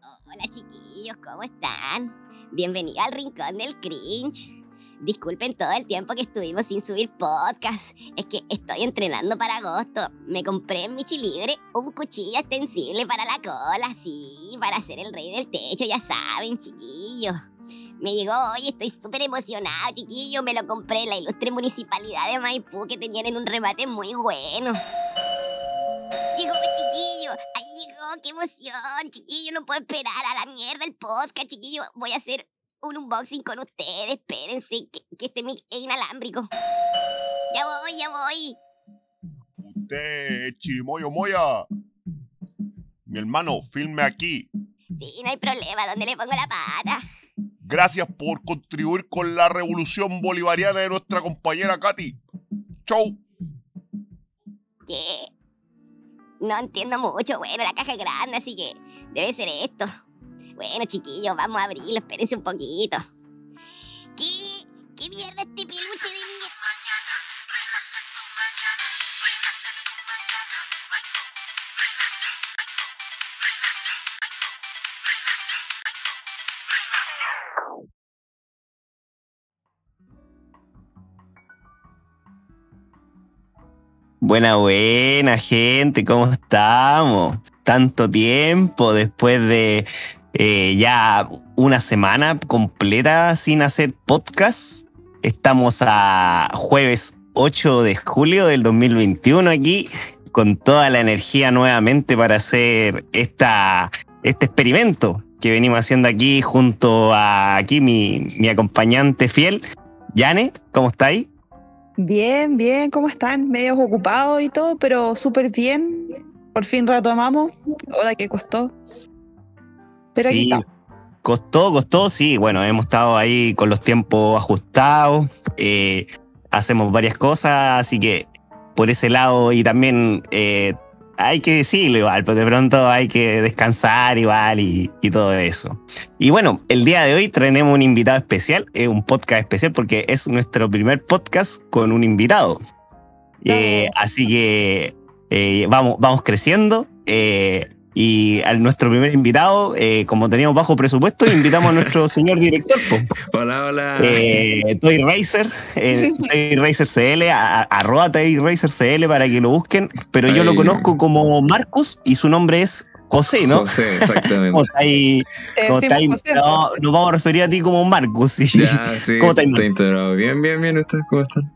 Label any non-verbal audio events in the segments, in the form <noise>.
Hola chiquillos, ¿cómo están? Bienvenido al Rincón del Cringe. Disculpen todo el tiempo que estuvimos sin subir podcast. Es que estoy entrenando para agosto. Me compré en Michi Libre un cuchillo extensible para la cola, sí, para ser el rey del techo, ya saben, chiquillos. Me llegó hoy, estoy súper emocionado, chiquillo. Me lo compré en la ilustre municipalidad de Maipú que tenían en un remate muy bueno. Llegó, chiquillo. Qué emoción, chiquillo. No puedo esperar a la mierda el podcast, chiquillo. Voy a hacer un unboxing con ustedes. Espérense, que, que este mic es inalámbrico. Ya voy, ya voy. Usted, Chirimoyo Moya. Mi hermano, filme aquí. Sí, no hay problema. ¿Dónde le pongo la pata? Gracias por contribuir con la revolución bolivariana de nuestra compañera Katy. Chau. ¿Qué? No entiendo mucho. Bueno, la caja es grande, así que debe ser esto. Bueno, chiquillos, vamos a abrirlo. Espérense un poquito. ¿Qué? ¿Qué mierda este peluche de Buena, buena, gente, ¿cómo estamos? Tanto tiempo después de eh, ya una semana completa sin hacer podcast. Estamos a jueves 8 de julio del 2021 aquí con toda la energía nuevamente para hacer esta, este experimento que venimos haciendo aquí junto a aquí mi, mi acompañante fiel, Yane, ¿cómo estáis? Bien, bien, ¿cómo están? Medios ocupados y todo, pero súper bien. Por fin retomamos. Hola, que costó. Pero aquí Sí, costó, costó, sí. Bueno, hemos estado ahí con los tiempos ajustados, eh, hacemos varias cosas, así que por ese lado y también eh, hay que decirlo igual, pero de pronto hay que descansar igual y, y todo eso. Y bueno, el día de hoy tenemos un invitado especial, es un podcast especial porque es nuestro primer podcast con un invitado. Eh, así que eh, vamos, vamos creciendo. eh, y a nuestro primer invitado, eh, como teníamos bajo presupuesto, invitamos a nuestro <laughs> señor director, po, Hola, hola. eh, Toy Racer, eh, <laughs> Toy Racer CL, a- arroba Toy Racer CL para que lo busquen, pero yo lo Ahí. conozco como Marcus y su nombre es José, ¿no? José, exactamente. <laughs> ¿Cómo está ahí? Te ¿Cómo está ahí? No, nos vamos a referir a ti como Marcus. sí. Ya, sí, ¿Cómo man? integrado. Bien, bien, bien. ¿Ustedes cómo están?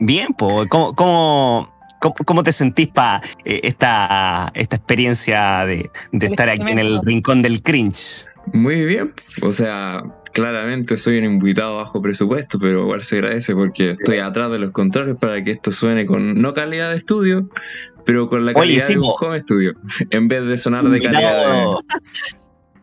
Bien, pues, ¿cómo, cómo, cómo, cómo te sentís para esta, esta experiencia de, estar aquí en el rincón del cringe? Muy bien. O sea, claramente soy un invitado bajo presupuesto, pero igual se agradece porque estoy atrás de los controles para que esto suene con no calidad de estudio, pero con la Oye, calidad sí, de un home studio, <laughs> en vez de sonar de calidad de...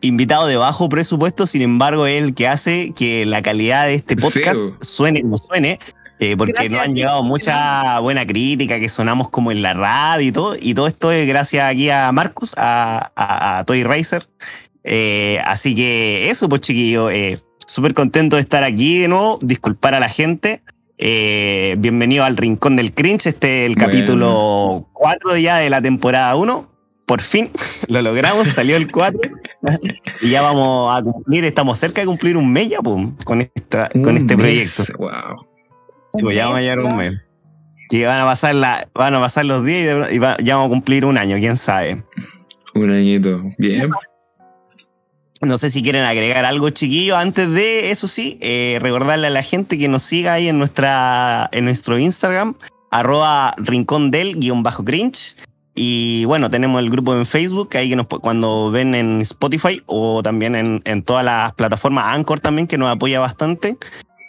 <laughs> invitado, de bajo presupuesto, sin embargo, es el que hace que la calidad de este Sí, podcast bo. suene como suene. Eh, porque Gracias nos han ti, llegado mucha buena crítica, que sonamos como en la radio y todo, y todo esto es gracias aquí a Marcus, a, a, a Toy Racer. Eh, así que eso, pues chiquillo, eh, súper contento de estar aquí de nuevo, disculpar a la gente. Eh, bienvenido al Rincón del Cringe, este es el Bueno. capítulo 4 ya de la temporada 1. Por fin <laughs> lo logramos, salió el 4 y ya vamos a cumplir, estamos cerca de cumplir un mes ya pum, con, esta, con este mes, proyecto. Wow. Sí, pues ya vamos a llegar un mes. Que van a pasar la, van a pasar los días y, de- y va- ya vamos a cumplir un año, quién sabe. Un añito. Bien. No sé si quieren agregar algo, chiquillos. Antes de eso sí, eh, recordarle a la gente que nos siga ahí en nuestra, en nuestro Instagram, arroba rincón del guion bajo cringe. Y bueno, tenemos el grupo en Facebook, ahí que nos, cuando ven en Spotify o también en, en todas las plataformas, Anchor también, que nos apoya bastante.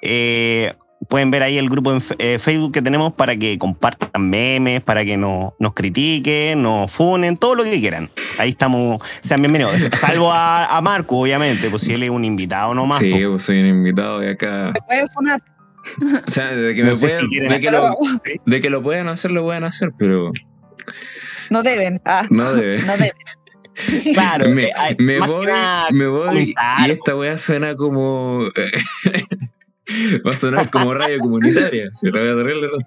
Eh, pueden ver ahí el grupo en eh, Facebook que tenemos para que compartan memes, para que no- nos critiquen, nos funen, todo lo que quieran. Ahí estamos, sean bienvenidos. <laughs> Salvo a, a Marco, obviamente, pues si él es un invitado nomás. Sí, pues. pues soy un invitado de acá. Puedes funar. O sea, de que, No me sé puedan- si quieren de, que lo, de que lo puedan hacer, lo pueden hacer, pero no deben. Ah, no debe. no deben. <laughs> Claro, me, eh, me voy, nada, me voy y esta weá suena como. <laughs> va a sonar como radio comunitaria. <laughs> Se la voy a darle el rato.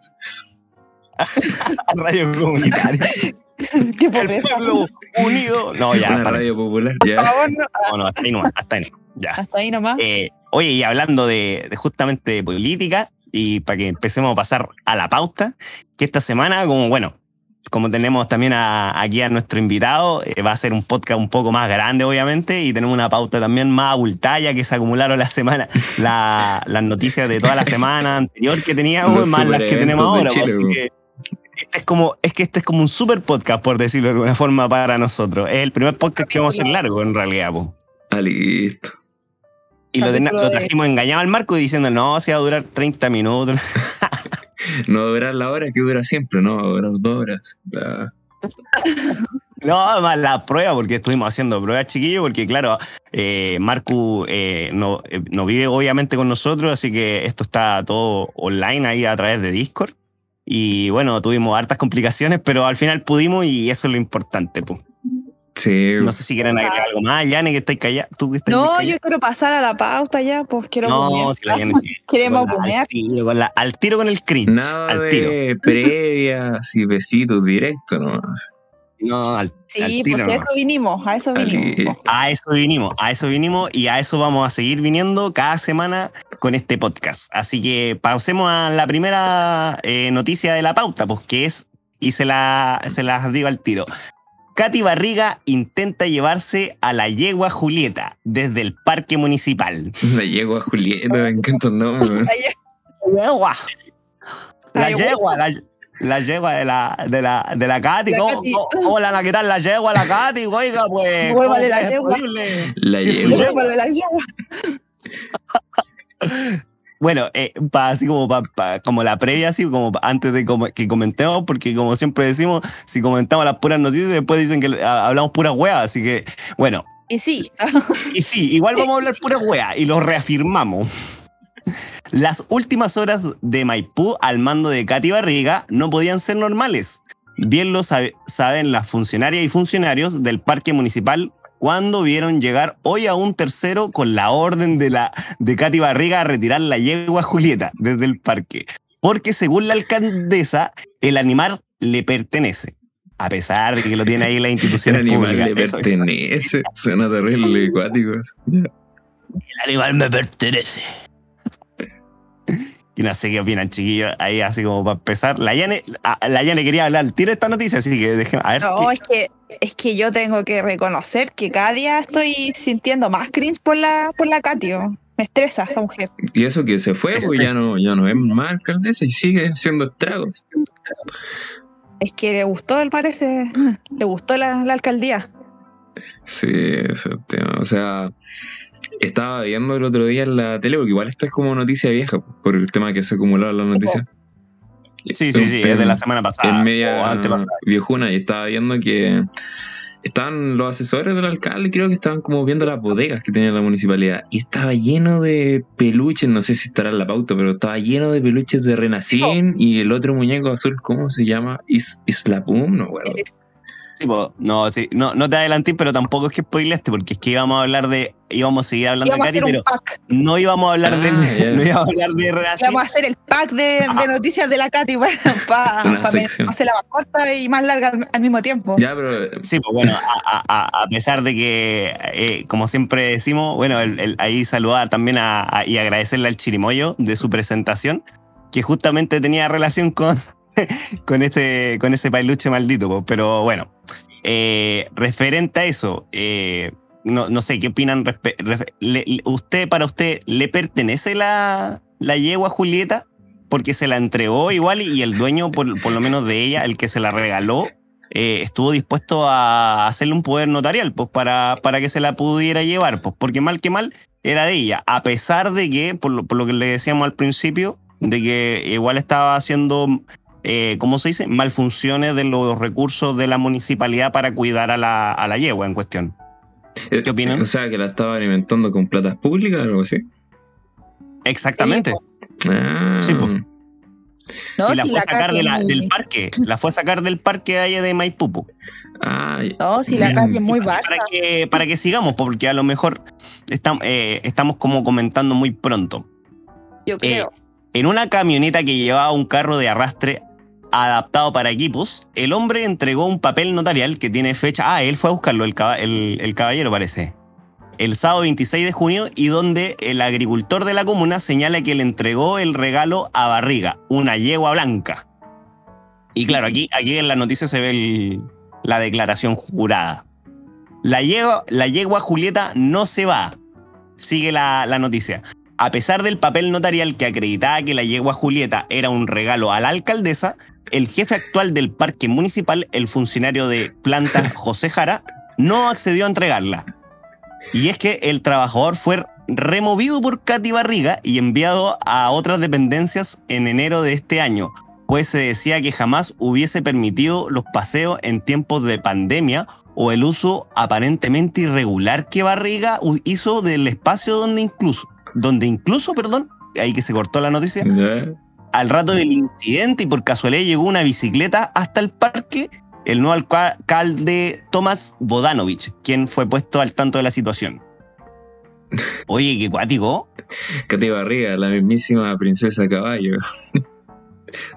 <laughs> radio comunitaria. Qué El pobreza. pueblo unido. No, ya, Una para. radio popular, Por favor, no. No, no, hasta ahí nomás, hasta ahí. Ya. Hasta ahí nomás. Eh, oye, y hablando de, de justamente de política, y para que empecemos a pasar a la pauta, que esta semana, como bueno, como tenemos también a- aquí a nuestro invitado, eh, va a ser un podcast un poco más grande, obviamente, y tenemos una pauta también más abultada, ya que se acumularon la semana, <laughs> la- las noticias de toda la semana anterior que teníamos, Los más las que tenemos ahora. de pues, este es como, es que este es como un super podcast, por decirlo de alguna forma, para nosotros. Es el primer podcast que vamos a hacer largo, en realidad, pues. Ah, listo. Y lo, trajimos engañado al marco diciendo, no, se va a durar 30 minutos. <laughs> No durar la hora que dura siempre, no, durar dos horas. No, más la prueba, porque estuvimos haciendo pruebas, chiquillos, porque claro, eh, Marcu eh, no, eh, no vive obviamente con nosotros, así que esto está todo online ahí a través de Discord. Y bueno, tuvimos hartas complicaciones, pero al final pudimos y eso es lo importante. po. Sí, No sé si quieren agregar algo más, Yane, que estáis callado. ¿Tú que estás No, callado? yo quiero pasar a la pauta ya, pues quiero No, si la Yane sí. <laughs> Queremos Con la- comer. al, tiro, con la- al tiro con el cringe. nada al tiro. de previas y besitos directos nomás. No, al, Sí, al tiro pues a eso vinimos, a eso vinimos. A eso vinimos, a eso vinimos y a eso vamos a seguir viniendo cada semana con este podcast. Así que pausemos a la primera eh, noticia de la pauta, pues que es, y se, la, se las digo al tiro. Katy Barriga intenta llevarse a la yegua Julieta desde el parque municipal. La llego a Julieta, me encanta el nombre. La yegua. La yegua, la, la yegua de la, de la, de la Katy. La ¿Cómo, cómo- cómo le van a quitar la yegua a la Katy? Oiga, pues. <laughs> Devuélvale ¿cómo la yegua. posible? La. Devuélvale la yegua. <laughs> Bueno, eh, pa- así como pa- pa- como la previa, así como pa- antes de como- que comentemos, porque como siempre decimos, si comentamos las puras noticias, después dicen que ah, hablamos puras weas, así que, bueno, Y sí, y sí, igual vamos a hablar puras weas, y lo reafirmamos. Las últimas horas de Maipú al mando de Katy Barriga no podían ser normales. Bien lo sabe- saben las funcionarias y funcionarios del parque municipal cuando vieron llegar hoy a un tercero con la orden de, la, de Katy Barriga a retirar la yegua Julieta desde el parque. Porque según la alcaldesa, el animal le pertenece. A pesar de que lo tiene ahí las <laughs> El instituciones animal públicas. le Eso es. pertenece. Suena terrible. Ya. El animal me pertenece. <laughs> Y no sé qué opinan, chiquillos. Ahí, así como para empezar. La Yane, la Yane quería hablar. Tira esta noticia, así que déjenme. A ver. no, ¿qué- es que, es que yo tengo que reconocer que cada día estoy sintiendo más cringe por la, por la Katio. Me estresa esa mujer. Y eso que se fue, pues ya no, ya no es más alcaldesa y sigue haciendo estragos. Es que le gustó, me parece, le gustó la, la alcaldía. Sí, ese tema. O sea, estaba viendo el otro día en la tele, porque igual esto es como noticia vieja, por el tema que se acumularon las noticias. Sí, sí, sí, es de la semana pasada. En o media viejuna, y estaba viendo que estaban los asesores del alcalde, creo que estaban como viendo las bodegas que tenía la municipalidad, y estaba lleno de peluches, no sé si estará en la pauta, pero estaba lleno de peluches de Renacín y el otro muñeco azul, ¿cómo se llama? Is, Islapum, no, bueno. No, sí, no, no te adelanté, pero tampoco es que spoileaste, porque es que íbamos a hablar de. íbamos a seguir hablando Íbamos de Katy, pero no íbamos a hablar Ah, del. ya. No íbamos a hablar de Racing. Íbamos a hacer el pack de, de noticias de la Katy <laughs> para hacerla más corta y más larga al, al mismo tiempo. Ya, pero Sí, pues bueno, a, a- a pesar de que, eh, como siempre decimos, bueno, el- el- ahí saludar también a- a- y agradecerle al Chirimoyo de su presentación, que justamente tenía relación con, <laughs> con, ese, con ese pailuche maldito, pero bueno, eh, referente a eso, eh, no, no sé qué opinan. le- ¿Usted, para usted, le pertenece la, la yegua Julieta? Porque se la entregó igual y el dueño, por, por lo menos de ella, el que se la regaló, eh, estuvo dispuesto a hacerle un poder notarial pues, para, para que se la pudiera llevar, pues, porque mal que mal era de ella, a pesar de que, por lo, por lo que le decíamos al principio, de que igual estaba haciendo, eh, ¿cómo se dice?, malfunciones de los recursos de la municipalidad para cuidar a la, a la yegua en cuestión. ¿Qué opinan? O sea, que la estaba alimentando con platas públicas o algo así. Exactamente. Ah, Sí, po. No, y la si fue a sacar Katy de es la- muy- del parque, la fue a sacar del parque de allá de Maipú. po. ah, No, si la. Katy es muy para, que, para que sigamos, porque a lo mejor estam- eh, estamos como comentando muy pronto. Yo creo. En una camioneta que llevaba un carro de arrastre adaptado para equipos, el hombre entregó un papel notarial que tiene fecha. Ah, él fue a buscarlo, el, caba- el- el caballero parece. El sábado 26 de junio y donde el agricultor de la comuna señala que le entregó el regalo a Barriga, una yegua blanca. Y claro, aquí, en la noticia se ve la declaración jurada. La yegua, la yegua Julieta no se va. Sigue la noticia. A pesar del papel notarial que acreditaba que la yegua Julieta era un regalo a la alcaldesa, el jefe actual del parque municipal, el funcionario de planta <laughs> José Jara, no accedió a entregarla. Y es que el trabajador fue removido por Katy Barriga y enviado a otras dependencias en enero de este año, pues se decía que jamás hubiese permitido los paseos en tiempos de pandemia o el uso aparentemente irregular que Barriga hizo del espacio donde incluso, donde incluso, perdón, ahí que se cortó la noticia, Ya. Al rato del incidente y por casualidad llegó una bicicleta hasta el parque el nuevo alca- alcalde Tomás Bodanovich, quien fue puesto al tanto de la situación. <laughs> Oye, qué cuático. Katy Barriga, la mismísima princesa caballo.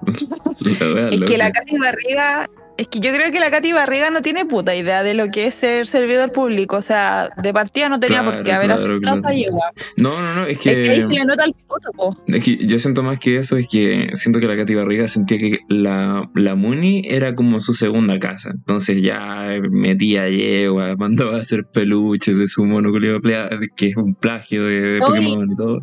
La Es que la. Katy Barriga, es que yo creo que la Katy Barriga no tiene puta idea de lo que es ser servidor público. O sea, de partida no tenía por qué haber claro, claro. yegua. No, no, no, es Es que ahí se que, le nota el po. es que yo siento más que eso, es que siento que la Katy Barriga sentía que la, la Muni era como su segunda casa. Entonces ya metía yegua, mandaba a hacer peluches de su mono culiao plea- que es un plagio de. Pokémon y todo.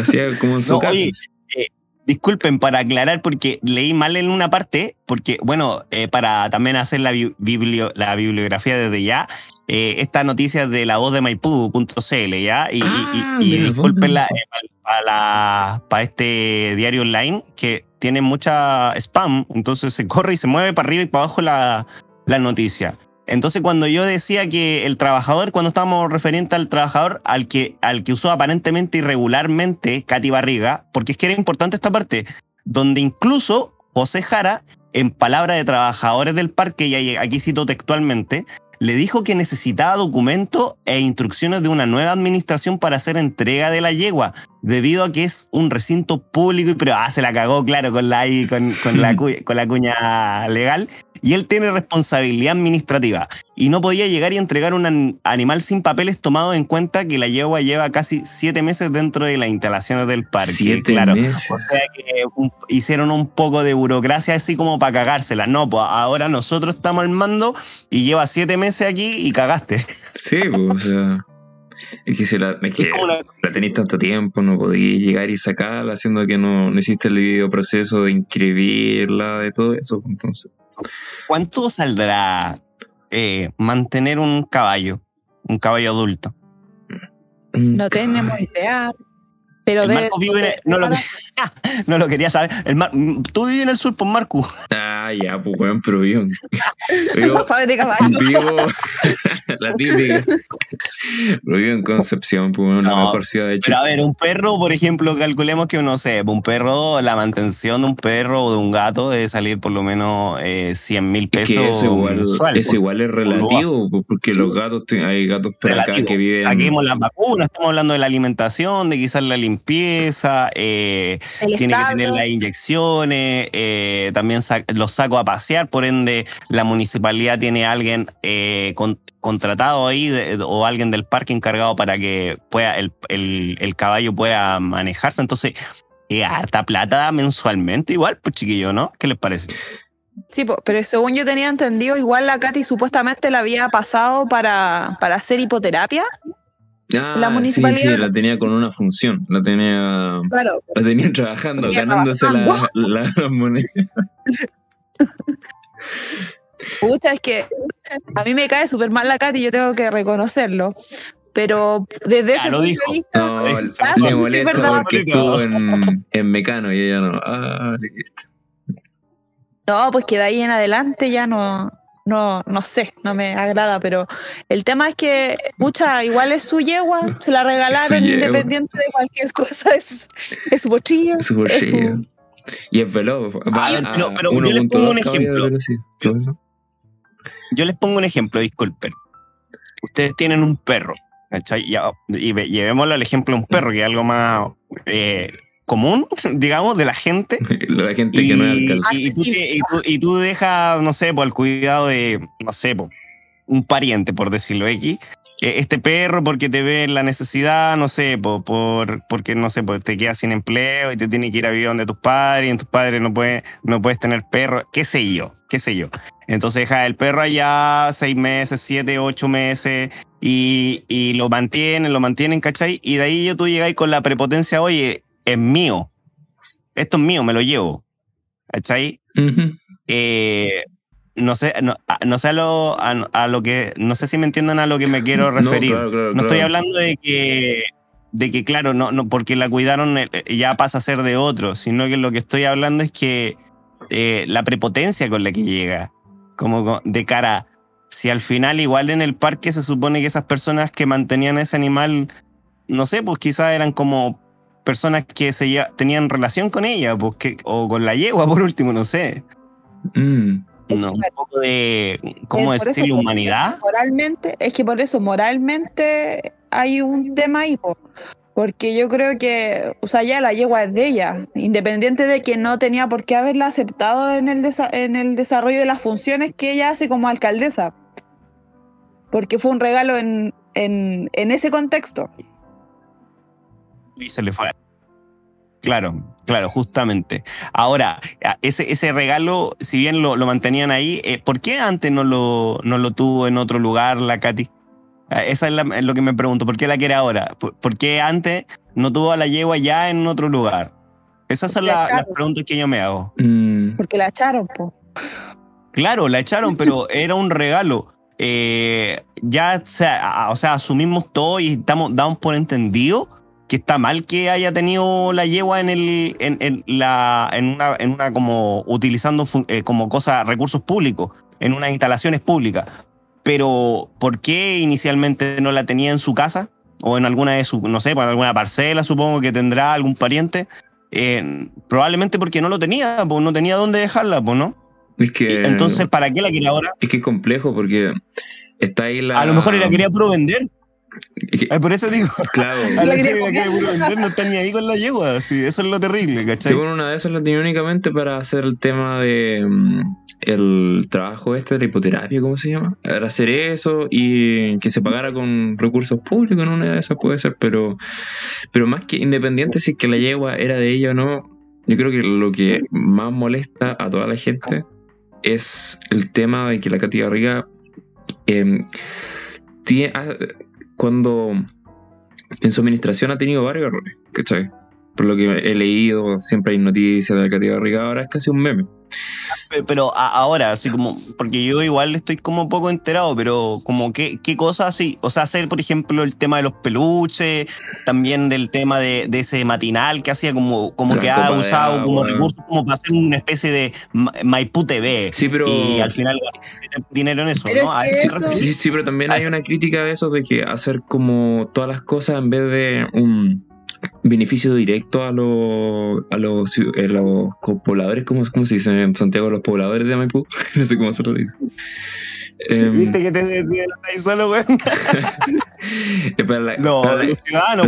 Hacía como en su No, casa. oye, eh, disculpen para aclarar porque leí mal en una parte, porque bueno, eh, para también hacer la, bi- biblio- la bibliografía desde ya, eh, esta noticia es de la voz de Maipú.cl, ¿ya? Y, y- y- Ah, y La Maipú. eh, para, la- para este diario online que tiene mucha spam, entonces se corre y se mueve para arriba y para abajo la, la noticia. Entonces, cuando yo decía que el trabajador, cuando estábamos referente al trabajador, al que, al que usó aparentemente irregularmente Katy Barriga, porque es que era importante esta parte, donde incluso José Jara, en palabra de trabajadores del parque, y aquí cito textualmente, le dijo que necesitaba documentos e instrucciones de una nueva administración para hacer entrega de la yegua, debido a que es un recinto público y pero ah, se la cagó, claro, con la, con, con la, <laughs> cu- con la cuña legal. Y él tiene responsabilidad administrativa y no podía llegar y entregar un an- animal sin papeles tomado en cuenta que la yegua lleva casi siete meses dentro de las instalaciones del parque. Siete claro. meses. O sea que un- hicieron un poco de burocracia así como para cagársela. No, pues ahora nosotros estamos al mando y lleva siete meses aquí y cagaste. Sí, pues, o sea. Es que si la, es que la tenéis tanto tiempo, no podéis llegar y sacarla, haciendo que no, no hiciste el debido proceso de inscribirla, de todo eso. pues, Entonces, ¿Cuánto saldrá eh, mantener un caballo? Un caballo adulto. un No tenemos idea. Pero El de. Marco vive en el- no, lo, <laughs> no lo quería saber. El Mar- tú vives en el sur, pues Marco. Ah, ya, pues, weón, pero vivo. <laughs> vivo- no sabe de caballo. vivo. <laughs> la típica. En Concepción, pues, No, mejor ciudad de Chile. Pero a ver, un perro, por ejemplo, calculemos que, no sé, un perro, la mantención de un perro o de un gato debe salir por lo menos eh, 100 mil Es pesos. que eso igual, mensual, eso pues. igual es relativo, pues, porque los gatos, hay gatos por acá que viven. Saquemos las vacunas, estamos hablando de la alimentación, de quizás la limpieza, eh, tiene que tener las inyecciones, eh, también sa- los saco a pasear, por ende la municipalidad tiene a alguien eh, con- contratado ahí de- o alguien del parque encargado para que pueda el, el- el caballo pueda manejarse. Entonces, eh, harta plata mensualmente igual, pues chiquillo, ¿no? ¿Qué les parece? Sí, pero según yo tenía entendido, igual la Katy supuestamente la había pasado para, para hacer hipoterapia. Ah, la sí, municipalidad- Sí, la tenía con una función, la tenía, Claro. la tenían trabajando, Tenía ganándose la- trabajando. la- las monedas. <laughs> Pucha, es que a mí me cae súper mal la Katy, yo tengo que reconocerlo. Pero desde Ya, ese lo punto dijo. de vista, No, Eh, le sí, molesta verdad. porque estuvo en, en Mecano y ella no. Ah, no, pues que de ahí en adelante ya no, no, no sé, no me agrada, pero el tema es que, mucha, igual es su yegua, se la regalaron independiente de cualquier cosa, es, es su bochillo, Su es bolsillo. su... Y es veloz. Va Ah, a pero- pero yo les 1.2 pongo un ejemplo. velocidad. Yo les pongo un ejemplo, disculpen. Ustedes tienen un perro, ¿cachai? Y llevémoslo al ejemplo de un perro, que es algo más eh, común, <laughs> digamos, de la gente. <laughs> La gente que no es alcalde. y, y tú, y tú- y tú dejas, no sé, por el cuidado de, no sé, po, un pariente, por decirlo X, este perro porque te ve la necesidad, no sé, po, por, porque, no sé, pues te quedas sin empleo y te tienes que ir a vivir donde tus padres y en tus padres no, puede, no puedes tener perro, qué sé yo, qué sé yo. Entonces dejas el perro allá seis meses, siete, ocho meses y, y lo mantienen, lo mantienen, ¿cachai? Y de ahí yo tú llegáis con la prepotencia, oye, es mío, esto es mío, me lo llevo, ¿cachai? Eh, no sé, no, no sé a lo, a, a lo que, no sé si me entienden a lo que me quiero <laughs> No, referir. claro, claro, No estoy claro. hablando de que, de que claro, no, no, porque la cuidaron eh, ya pasa a ser de otro, sino que lo que estoy hablando es que eh, la prepotencia con la que llega, como co- de cara, si al final igual en el parque se supone que esas personas que mantenían ese animal, no sé, pues quizás eran como personas que se tenían relación con ella, pues que, o con la yegua <laughs> por último, no sé. Mm. No, un poco de, ¿cómo eso, decirlo? porque Humanidad. Moralmente, es que por eso, moralmente hay un tema ahí, po. porque yo creo que, o sea, ya la yegua es de ella, independiente de que no tenía por qué haberla aceptado en el, desa- en el desarrollo de las funciones que ella hace como alcaldesa, porque fue un regalo en, en, en ese contexto. y se le fue. Claro, claro, justamente. Ahora, ese, ese regalo, si bien lo, lo mantenían ahí, eh, ¿por qué antes no lo, no lo tuvo en otro lugar la Katy? Ah, Esa es, la- es lo que me pregunto. ¿Por qué la quiere ahora? ¿Por, por qué antes no tuvo a la yegua ya en otro lugar? Esas son la- las preguntas que yo me hago. Mm. Porque la echaron, po. Claro, la echaron, pero <laughs> era un regalo. Eh, ya, o sea, a- o sea, asumimos todo y estamos, damos por entendido que está mal que haya tenido la yegua en el, en, en la, en una, en una como utilizando eh, como cosa, recursos públicos, en unas instalaciones públicas. Pero, ¿por qué inicialmente no la tenía en su casa? O en alguna de sus, no sé, para alguna parcela, supongo que tendrá algún pariente. Eh, probablemente porque no lo tenía, pues no tenía dónde dejarla, pues, ¿no? Es que, Entonces, ¿para qué la quiere ahora? es que es complejo porque está ahí la. A lo mejor la quería puro vender. Por eso digo, <laughs> claro. a La la vender, no está ni ahí con la yegua. Sí, eso es lo terrible, ¿cachai? Según una de esas la tenía únicamente para hacer el tema de mm, el trabajo este de la hipoterapia, ¿cómo se llama? Era hacer eso y que se pagara con recursos públicos en una de esas puede ser, pero, pero más que independiente si es que la yegua era de ella o no, yo creo que lo que más molesta a toda la gente es el tema de que la Katy Garriga eh, tie- ah, cuando en su administración ha tenido varios errores, ¿cachai? Por lo que he leído, siempre hay noticias de la Garriga, ahora es casi un meme. Pe- Pero a- ahora, así como, porque yo igual estoy como un poco enterado, pero como qué, qué cosas así, o sea, hacer por ejemplo el tema de los peluches, también del tema de, de ese matinal que hacía como, como La que ha usado como agua. recursos como para hacer una especie de Ma- Maipú TV. Sí, pero... Y al final dinero en eso, ¿no? es eso. Sí, sí, pero también hay una crítica de eso de que hacer como todas las cosas en vez de un beneficio directo a los a los, ciu- eh, los pobladores, ¿cómo, cómo se dice en Santiago? Los pobladores de Maipú, <laughs> no sé cómo se lo dice. Em, ¿Viste que te te- ahí solo, güey? <laughs> para la- Los, para los ciudadanos,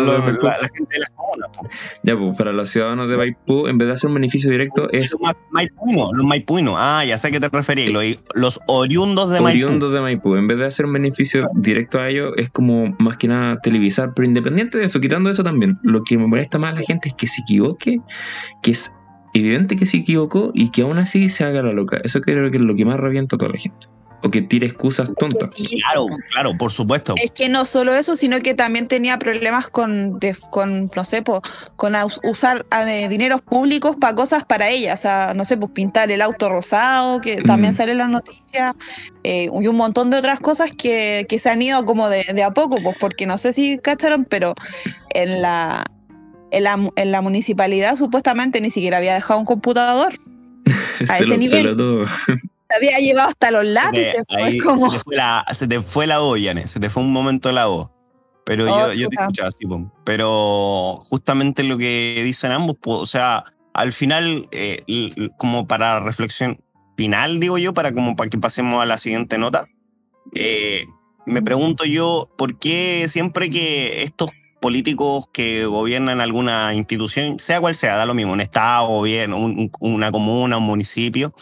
los de Maipú. la, la gente de las comunas. po. ya, pues, para los ciudadanos de Maipú, en vez de hacer un beneficio directo, es Los maipuinos, los maipuinos. Ah, ya sé a qué te referís. Los, los oriundos de Maipú. oriundos de Maipú. En vez de hacer un beneficio directo a ellos, es como más que nada televisar. Pero independiente de eso, quitando eso también, lo que me molesta más a la gente es que se equivoque, que es evidente que se equivocó y que aún así se haga la loca. Eso creo que es lo que más revienta a toda la gente. O que tire excusas tontas. Sí, Claro, claro, por supuesto. Es que no solo eso, sino que también tenía problemas con, de- con no sé, po, con usar de dineros públicos para cosas para ella. O sea, no sé, pues pintar el auto rosado, que también Mm. sale en las noticias, eh, y un montón de otras cosas que, que se han ido como de, de a poco, pues porque no sé si cacharon, pero en la, en la, en la municipalidad supuestamente ni siquiera había dejado un computador. <laughs> Se ese nivel. Se había llevado hasta los te- lápices, pues, ahí como... se, te fue la, se te fue la voz, Yane, Se te fue un momento la voz. Pero Oh, yo, yo te escuchaba así. Pero justamente lo que dicen ambos, o sea, al final, eh, como para reflexión final, digo yo, para como para que pasemos a la siguiente nota, eh, me pregunto yo, ¿por qué siempre que estos políticos que gobiernan alguna institución, sea cual sea, da lo mismo, un estado, gobierno, un- una comuna, un municipio.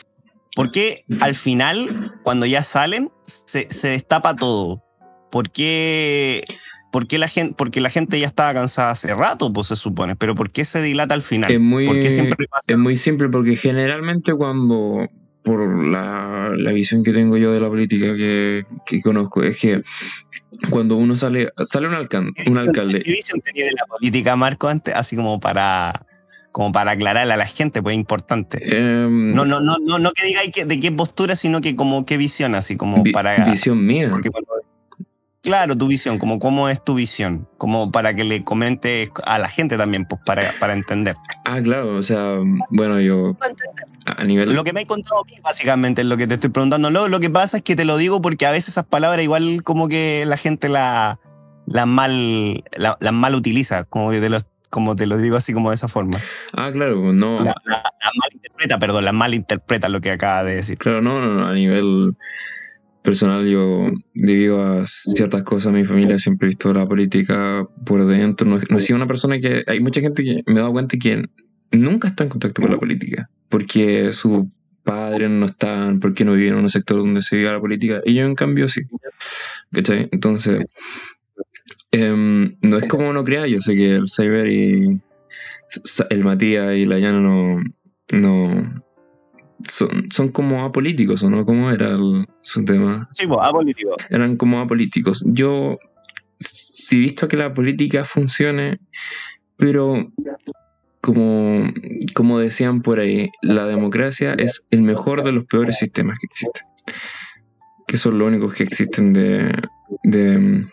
¿Por qué al final, cuando ya salen, se, se destapa todo? ¿Por qué, por qué la gente, porque la gente ya estaba cansada hace rato, pues se supone, pero ¿por qué se dilata al final? Es muy, ¿Por qué siempre pasa? es muy simple porque generalmente cuando, por la, la visión que tengo yo de la política que, que conozco, es que cuando uno sale, sale un, alcan- un ¿Qué alcalde, visión tenía de la política, Marco, antes? Así como para, como para aclararle a la gente, pues es importante. em, No, no, no, no, no que digáis que, de qué postura, sino que como qué visión, así como vi- para. visión mía. porque claro, tu visión, como cómo es tu visión, como para que le comentes a la gente también, pues para, para entender. Ah, claro, o sea, bueno, yo a nivel... Lo que me has contado a mí, básicamente, es lo que te estoy preguntando. Lo, lo que pasa es que te lo digo porque a veces esas palabras igual como que la gente la- las mal, la- las mal utiliza, como que te lo, como te lo digo así como de esa forma. Ah, claro, no, La, la, la malinterpreta, perdón, la malinterpreta lo que acaba de decir. Claro, no, no, no, a nivel personal yo, debido a ciertas cosas, mi familia siempre ha visto la política por dentro, no, no he sido una persona que, hay mucha gente que me he dado cuenta que nunca está en contacto con la política, porque sus padres no están, porque no viven en un sector donde se vive la política, y yo en cambio sí, ¿cachai? Entonces, em, no es como uno crea, yo sé que el Cyber y el Matías y la Llana no, no, son, son como apolíticos, ¿o no? ¿Cómo era el- su tema? Sí, pues, apolítico. Eran como apolíticos. Yo he visto que la política funcione, pero como, como decían por ahí, la democracia es el mejor de los peores sistemas que existen. Que son los únicos que existen de, de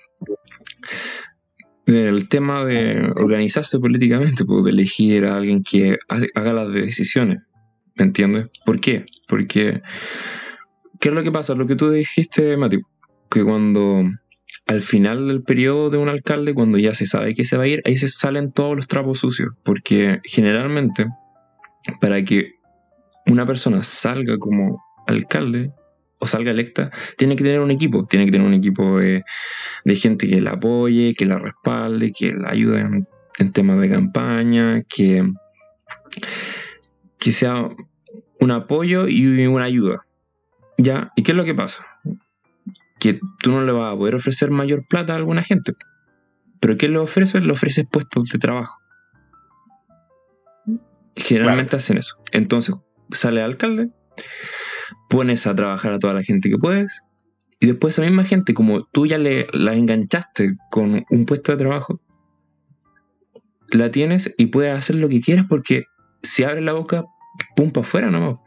del tema de organizarse políticamente, pues, de elegir a alguien que ha- haga las decisiones. ¿Me entiendes? ¿Por qué? Porque, ¿qué es lo que pasa? Lo que tú dijiste, Mati, que cuando al final del periodo de un alcalde, cuando ya se sabe que se va a ir, ahí se salen todos los trapos sucios. Porque generalmente, para que una persona salga como alcalde o salga electa, tiene que tener un equipo. Tiene que tener un equipo de, de gente que la apoye, que la respalde, que la ayude en, en temas de campaña, que, que sea un apoyo y una ayuda. ¿Ya? ¿Y qué es lo que pasa? Que tú no le vas a poder ofrecer mayor plata a alguna gente. Pero ¿qué le ofreces? Le ofreces puestos de trabajo. Generalmente hacen eso. Entonces, sale alcalde, pones a trabajar a toda la gente que puedes, y después esa misma gente, como tú ya le, la enganchaste con un puesto de trabajo, la tienes y puedes hacer lo que quieras porque si abres la boca, pum para afuera nomás.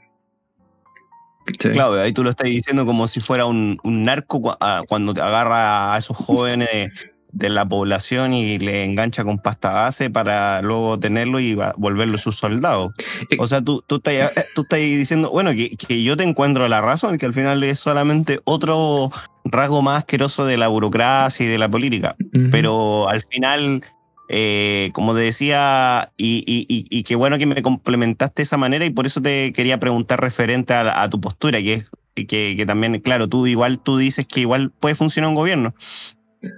¿Cachai? Claro, ahí tú lo estás diciendo como si fuera un, un narco ah, cuando te agarra a esos jóvenes de la población y le engancha con pasta base para luego tenerlo y volverlo sus soldados. Eh, O sea, tú, tú, estás, eh, tú estás diciendo, bueno, que, que yo te encuentro la razón, que al final es solamente otro rasgo más asqueroso de la burocracia y de la política. Pero al final, eh, como te decía, y, y, y, y qué bueno que me complementaste de esa manera y por eso te quería preguntar referente a, a tu postura, que es que, que también, claro, tú igual tú dices que igual puede funcionar un gobierno.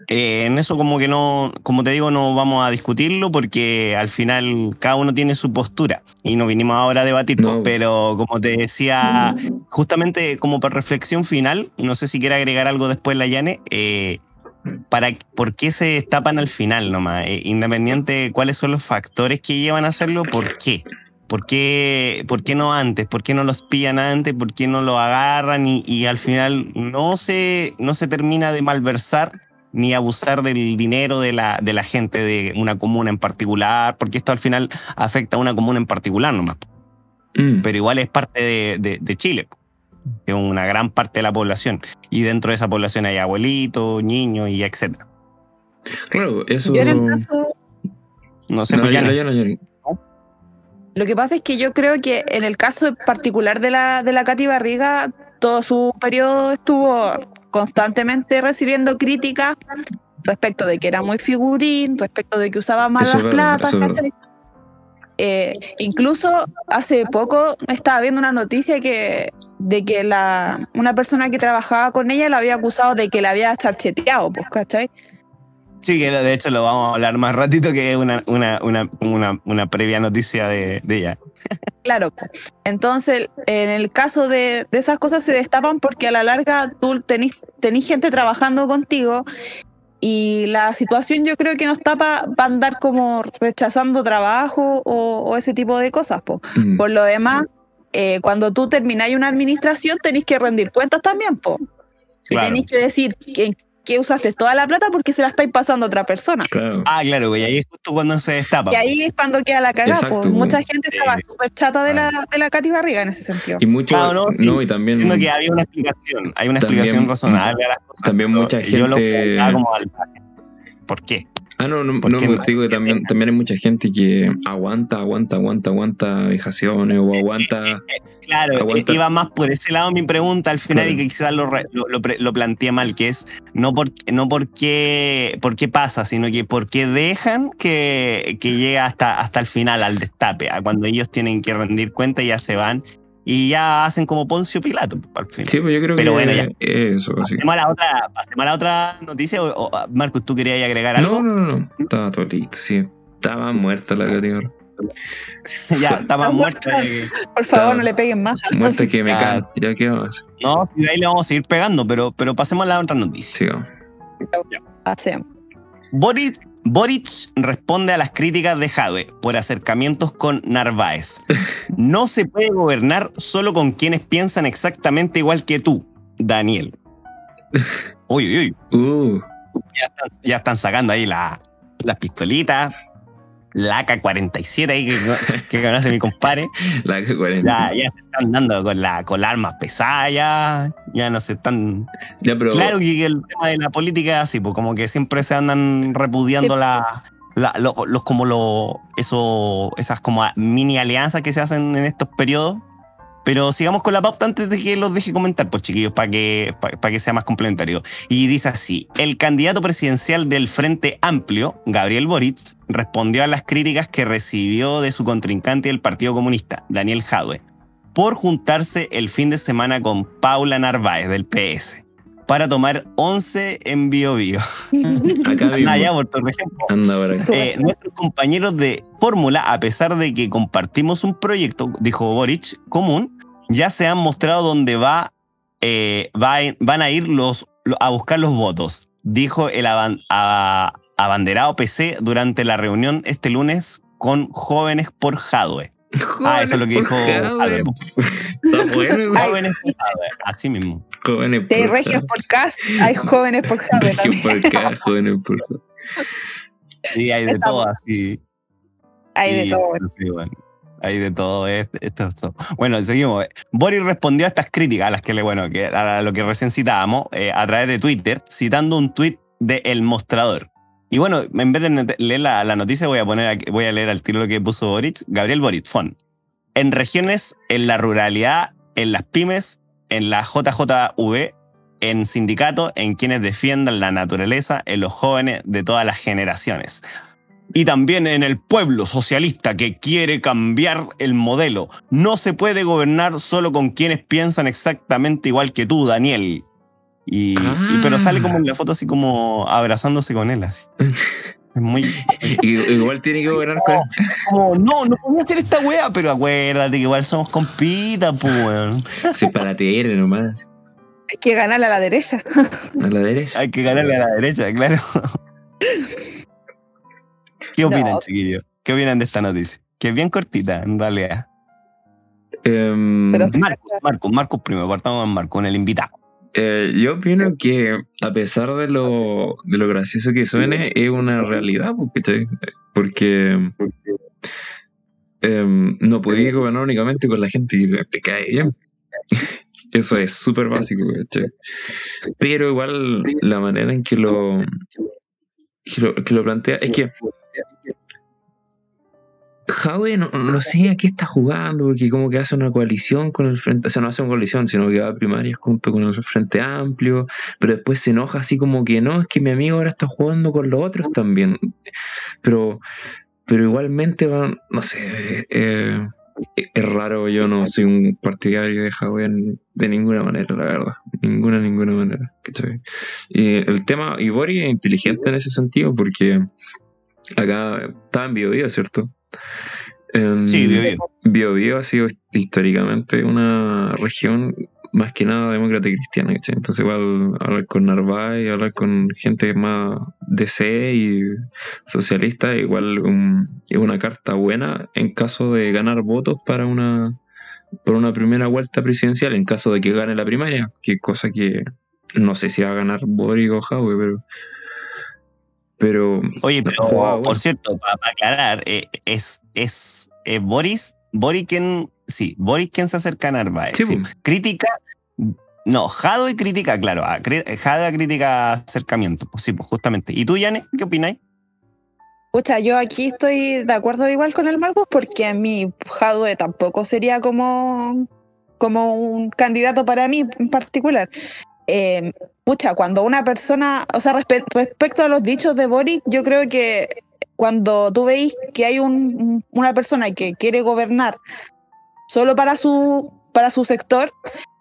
Eh, en eso como que no, como te digo, no vamos a discutirlo porque al final cada uno tiene su postura y no vinimos ahora a debatir, No. pero como te decía, justamente como para reflexión final, y no sé si quiere agregar algo después la Yane, eh, para, ¿por qué se destapan al final nomás? Eh, independiente de cuáles son los factores que llevan a hacerlo, ¿por qué? ¿Por qué, por qué no antes? ¿Por qué no los pillan antes? ¿Por qué no lo agarran? Y, y al final no se, no se termina de malversar ni abusar del dinero de la, de la gente de una comuna en particular, porque esto al final afecta a una comuna en particular nomás Mm. pero igual es parte de, de- de Chile, es una gran parte de la población. Y dentro de esa población hay abuelitos, niños y etcétera. Claro, eso. Yo en el caso, No sé, No, ya, Yana. ya, ya, ya. lo que pasa es que yo creo que en el caso particular de la, de la Katy Barriga, todo su periodo estuvo constantemente recibiendo críticas respecto de que era muy figurín, respecto de que usaba mal Eso platas, eso es ¿cachai? Eh, incluso hace poco estaba viendo una noticia que de que la, una persona que trabajaba con ella la había acusado de que la había charcheteado, pues, ¿cachai? Sí, que de hecho lo vamos a hablar más ratito, que una, una, una, una, una previa noticia de, de ella. Claro. Entonces, en el caso de, de esas cosas se destapan porque a la larga tú tenés, tenés gente trabajando contigo y la situación yo creo que no está para andar como rechazando trabajo o, o ese tipo de cosas. po. Mm. Por lo demás, eh, cuando tú termináis una administración tenés que rendir cuentas también. Po. Y tenéis que decir que, que usaste toda la plata porque se la estáis pasando a otra persona. Claro. Ah, claro, güey, ahí es justo cuando se destapa. Y ahí es cuando queda la cagada. po. Mucha gente estaba Eh, súper chata de la, de la Katy Barriga en ese sentido. Y mucho, Claro, no, no, sí. y también, Entiendo que había una explicación, hay una También- explicación razonable a las cosas. también mucha Yo lo gente- como al ¿Por qué? Ah, no, no, ¿Por no, pues digo que también, también hay mucha gente que aguanta, aguanta, aguanta, aguanta vejaciones o aguanta. Claro, Aguanta. eh, iba más por ese lado mi pregunta al final Claro. y que quizás lo, lo, lo lo planteé mal, que es no por, no por, qué, por qué pasa, sino que por qué dejan que, que llegue hasta, hasta el final, al destape, a cuando ellos tienen que rendir cuenta y ya se van y ya hacen como Poncio Pilato al final. Sí, pues yo creo Pero que bueno, ya. eso. así. ¿Pasemos a la otra, pasemos a la otra noticia? O, o, Marcos, ¿tú querías agregar algo? No, no, no, no. Estaba todo listo, sí. Estaba muerta la categoría. <laughs> ya, estaba muerta. Por favor, no le peguen más. Muerta que me cansa. Ya qué más. No, sí, de ahí le vamos a seguir pegando, pero, pero pasemos a la otra noticia. Hacemos. Boric, Boric responde a las críticas de Jadwe por acercamientos con Narváez. <laughs> No se puede gobernar solo con quienes piensan exactamente igual que tú, Daniel. <laughs> Uy, uy, uy. Uh, Ya están, ya están sacando ahí la- las pistolitas. La AK-47 ahí que, que conoce mi compadre. la que 40. Ya, ya se están dando con, la, con las armas pesadas, ya, ya no se están Ya, pero. Claro que el tema de la política es así, pues como que siempre se andan repudiando Sí. la, la- lo- los como lo, eso, esas como mini alianzas que se hacen en estos periodos. Pero sigamos con la pauta antes de que los deje comentar, pues chiquillos, para que, para que sea más complementario. Y dice así, el candidato presidencial del Frente Amplio, Gabriel Boric, respondió a las críticas que recibió de su contrincante del Partido Comunista, Daniel Jadwe, por juntarse el fin de semana con Paula Narváez del PS para tomar 11 en Bio Bio. <laughs> Acá. Allá por Torrejón. Anda. Eh, nuestros compañeros de fórmula, a pesar de que compartimos un proyecto, dijo Boric, común, ya se han mostrado dónde va, eh, va en- van a ir los, lo- a buscar los votos, dijo el aban- a- abanderado PC durante la reunión este lunes con jóvenes por Jadwe. Ah, eso es lo que dijo Jadwe. Jóvenes por Jadwe, así mismo. Jóvenes Si hay por regios por CAS, hay jóvenes por Regios también. por acá, jóvenes por acá. Sí, hay de Está todo así. Hay de Sí, todo. sí, bueno. Hay de todo es- esto. Bueno, seguimos. Boris respondió a estas críticas, a las que le, bueno, que a lo que recién citábamos, eh, a través de Twitter, citando un tweet de El Mostrador. Y bueno, en vez de leer la, la noticia, voy a poner aquí- voy a leer al tiro lo que puso Boric, Gabriel Boric, fon. En regiones, en la ruralidad, en las pymes, en la JJV, en sindicatos, en quienes defiendan la naturaleza, en los jóvenes de todas las generaciones y también en el pueblo socialista que quiere cambiar el modelo. No se puede gobernar solo con quienes piensan exactamente igual que tú, Daniel. Y, y- pero sale como en la foto así como abrazándose con él así. Es muy <laughs> Igual tiene que gobernar con como, no, no podía hacer esta wea, pero acuérdate que igual somos compitas, pues. Sí, para tele nomás. Hay que ganarle a la derecha. A la derecha. Hay que ganarle a la derecha, claro. ¿Qué opinan, No. chiquillos? ¿Qué opinan de esta noticia? Que es bien cortita, en realidad. Pero- Marcos, Marcos, Marcos primero, partamos con Marcos, con el invitado. eh, yo opino que a pesar de lo, de lo gracioso que suene, es una realidad, pues, ¿cachai? porque em, no podéis gobernar únicamente con la gente que te cae bien. Eso es súper básico, ¿cachai? Pero igual la manera en que lo, que lo, que lo plantea es que Jadwe no, no sé a qué está jugando, porque como que hace una coalición con el Frente, o sea, no hace una coalición, sino que va a primarias junto con el Frente Amplio, pero después se enoja así como que no, es que mi amigo ahora está jugando con los otros también. Pero, pero igualmente van, no sé, eh, es es raro, yo no soy un partidario de Huawei de ninguna manera, la verdad. Ninguna, ninguna manera. Y el tema, y es inteligente en ese sentido, porque acá estaba en ¿cierto? En Sí, Bio Bio. Bio Bio ha sido históricamente una región más que nada demócrata y cristiana, ¿cachai? Entonces igual hablar con Narváez, hablar con gente más DC y socialista, igual un- es una carta buena en caso de ganar votos para una por una primera vuelta presidencial, en caso de que gane la primaria, que cosa que no sé si va a ganar Boric o Howe, pero pero Oye, No, pero <laughs> por cierto, para aclarar, eh, es, es eh, Boris, Boris quien, sí, Boris quien se acerca a Narváez. Sí, sí. Crítica, no, Jadwe critica, claro, a, Jadwe critica acercamiento, pues sí, pues justamente. ¿Y tú, Yane, qué opináis? Pucha, yo aquí estoy de acuerdo igual con el Marcos porque a mí Jadwe tampoco sería como, como un candidato para mí en particular. Eh, pucha, cuando una persona, o sea, respe- respecto a los dichos de Boric, yo creo que cuando tú veis que hay un- una persona que quiere gobernar solo para su, para su sector,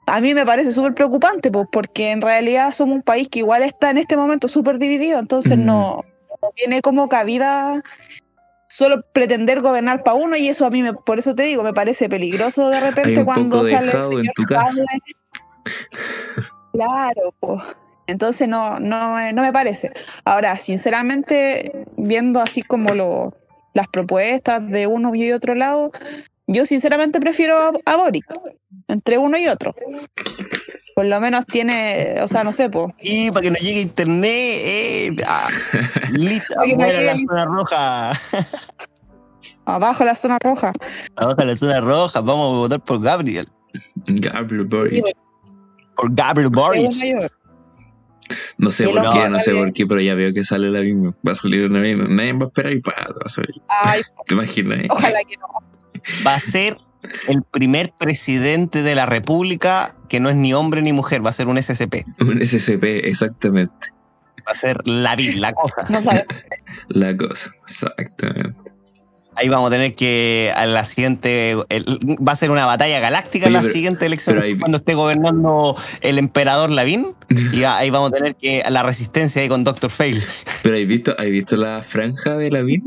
a mí me parece súper preocupante, pues, porque en realidad somos un país que igual está en este momento súper dividido, entonces Mm. no, no tiene como cabida solo pretender gobernar para uno y eso a mí, me, por eso te digo, me parece peligroso de repente cuando sale el en señor tu casa. <laughs> Claro, pues. Entonces no, no, me- no me parece. Ahora, sinceramente, viendo así como lo, las propuestas de uno y otro lado, yo sinceramente prefiero a, a Boric, entre uno y otro. Por lo menos tiene, o sea, no sé, pues. Sí, para que no llegue internet, eh, ah, <laughs> listo, Para que no fuera la zona roja, Abajo la zona roja. abajo la zona roja, vamos a votar por Gabriel, Gabriel Boric. Por Gabriel mayor. No sé por qué, no sé por qué, pero ya veo que sale la misma. Va a salir la misma. Nadie va a esperar y pa, va a salir. Ay, <laughs> ¿Te imaginas? eh? ojalá que no. Va a ser el primer presidente de la República que no es ni hombre ni mujer, va a ser un SCP. Un SCP, exactamente. Va a ser la vil, la cosa. No sabemos. <laughs> La cosa, exactamente. Ahí vamos a tener que a la siguiente el- va a ser una batalla galáctica en la pero- siguiente elección ahí- cuando esté gobernando el emperador Lavín y ahí vamos a tener que a la resistencia ahí con Doctor Fail. Pero ¿has visto, ¿has visto la franja de la vida?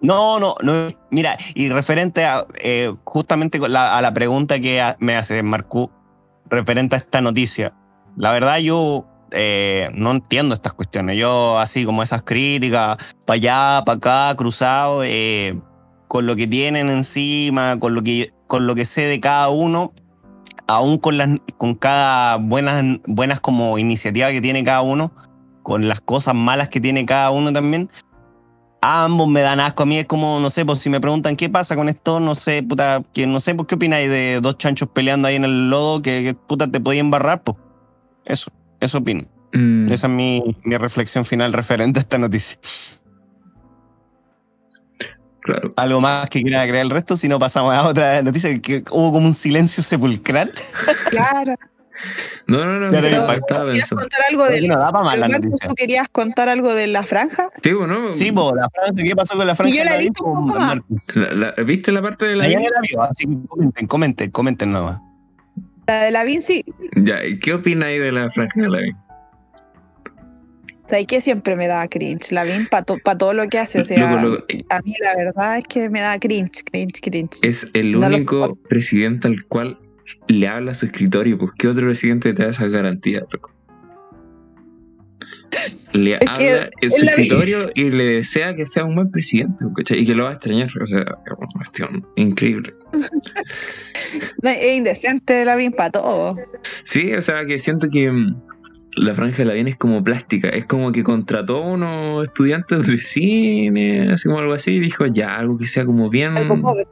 No, no, no. Mira, y referente a eh, justamente la- a la pregunta que me hace Marcu referente a esta noticia, la verdad yo eh, no entiendo estas cuestiones. Yo así como esas críticas, para allá, para acá, cruzado, eh, con lo que tienen encima, con lo que, con lo que sé de cada uno, aún con, las, con cada buenas, buenas como iniciativa que tiene cada uno, con las cosas malas que tiene cada uno también, ambos me dan asco. A mí es como, no sé, pues si me preguntan qué pasa con esto, no sé, puta, que no sé, pues qué opináis de dos chanchos peleando ahí en el lodo que, que, puta te podía embarrar, pues. Eso, eso opino. Mm, Esa es mi, mi reflexión final referente a esta noticia. claro. Algo más que quiera agregar el resto, si no pasamos a otra noticia, que hubo como un silencio sepulcral. Claro. No, no, no, pero ¿Querías contar algo de no da para más la. ¿Tú querías contar algo de la franja? Sí, bueno, Sí, pues, la franja, ¿qué pasó con la franja? yo la he visto un poco más. Marcos. la- la- ¿viste la parte de la La vio, así que comenten, comenten, comenten nomás. La de la Vinci, Ya, ¿y ¿qué opináis de la franja de la vida? ¿sabes que siempre me da cringe? La Vin para todo lo que hace, o sea, Loco, loco, a mí la verdad es que me da cringe, cringe, cringe. es el No único presidente al cual le habla a su escritorio. Pues, ¿qué otro presidente te da esa garantía, loco? Le Es habla en su escritorio y le desea que sea un buen presidente, ¿cachai? Y que lo va a extrañar. O sea, es una cuestión increíble. <laughs> No, es indecente la Vin para todo. Sí, o sea, que siento que mm, la franja de la bien es como plástica. Es como que contrató a unos estudiantes de cine, así como algo así, y dijo ya, algo que sea como bien, Algo pobre.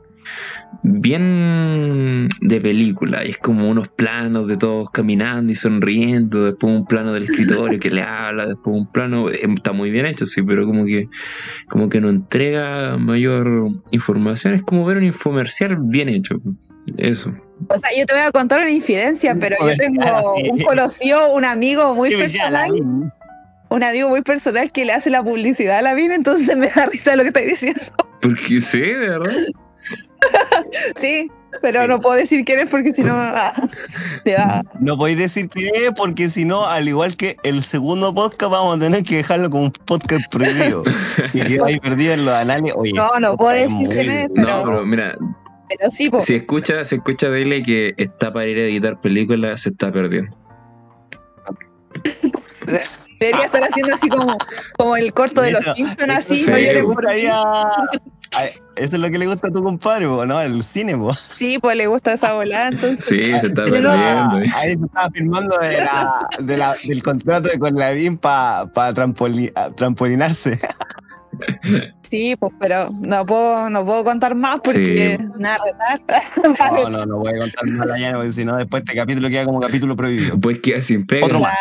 Bien de película. Y es como unos planos de todos caminando y sonriendo, después un plano del escritorio que le habla, después un plano. eh, Está muy bien hecho, sí, pero como que, como que no entrega mayor información. Es como ver un infomercial bien hecho. Eso. O sea, yo te voy a contar una infidencia, pero yo tengo <laughs> un conocido, un amigo muy personal, un amigo muy personal que le hace la publicidad a la Vin, entonces me da risa lo que estoy diciendo. Porque sí, de verdad. <laughs> Sí, pero no puedo decir quién es porque si no me va- te va- No podéis decir qué es porque si no, al igual que el segundo podcast, vamos a tener que dejarlo como un podcast prohibido. y queda ahí perdido en los anales. Oye, No, no puedo decir quién es, No, pero, pero mira, pero sí, po. si escucha, si escucha dile que está para ir a editar películas, se está perdiendo. <laughs> Debería estar haciendo así como, como el corto de los Simpsons, eso así, no lo que le lloren por gusta mí. <laughs> Eso es lo que le gusta a tu compadre, ¿no? El cine, po. Sí, pues le gusta esa volada, entonces. Sí, se está perdiendo. eh. Ahí se estaba firmando de la, de la- del contrato de Conlavin para trampolinarse. <laughs> Sí, pues, pero no puedo, no puedo contar más porque nada, retar. <laughs> No, no, no voy a contar más allá porque si no, después este capítulo queda como capítulo prohibido. Pues queda sin pega. Otro más.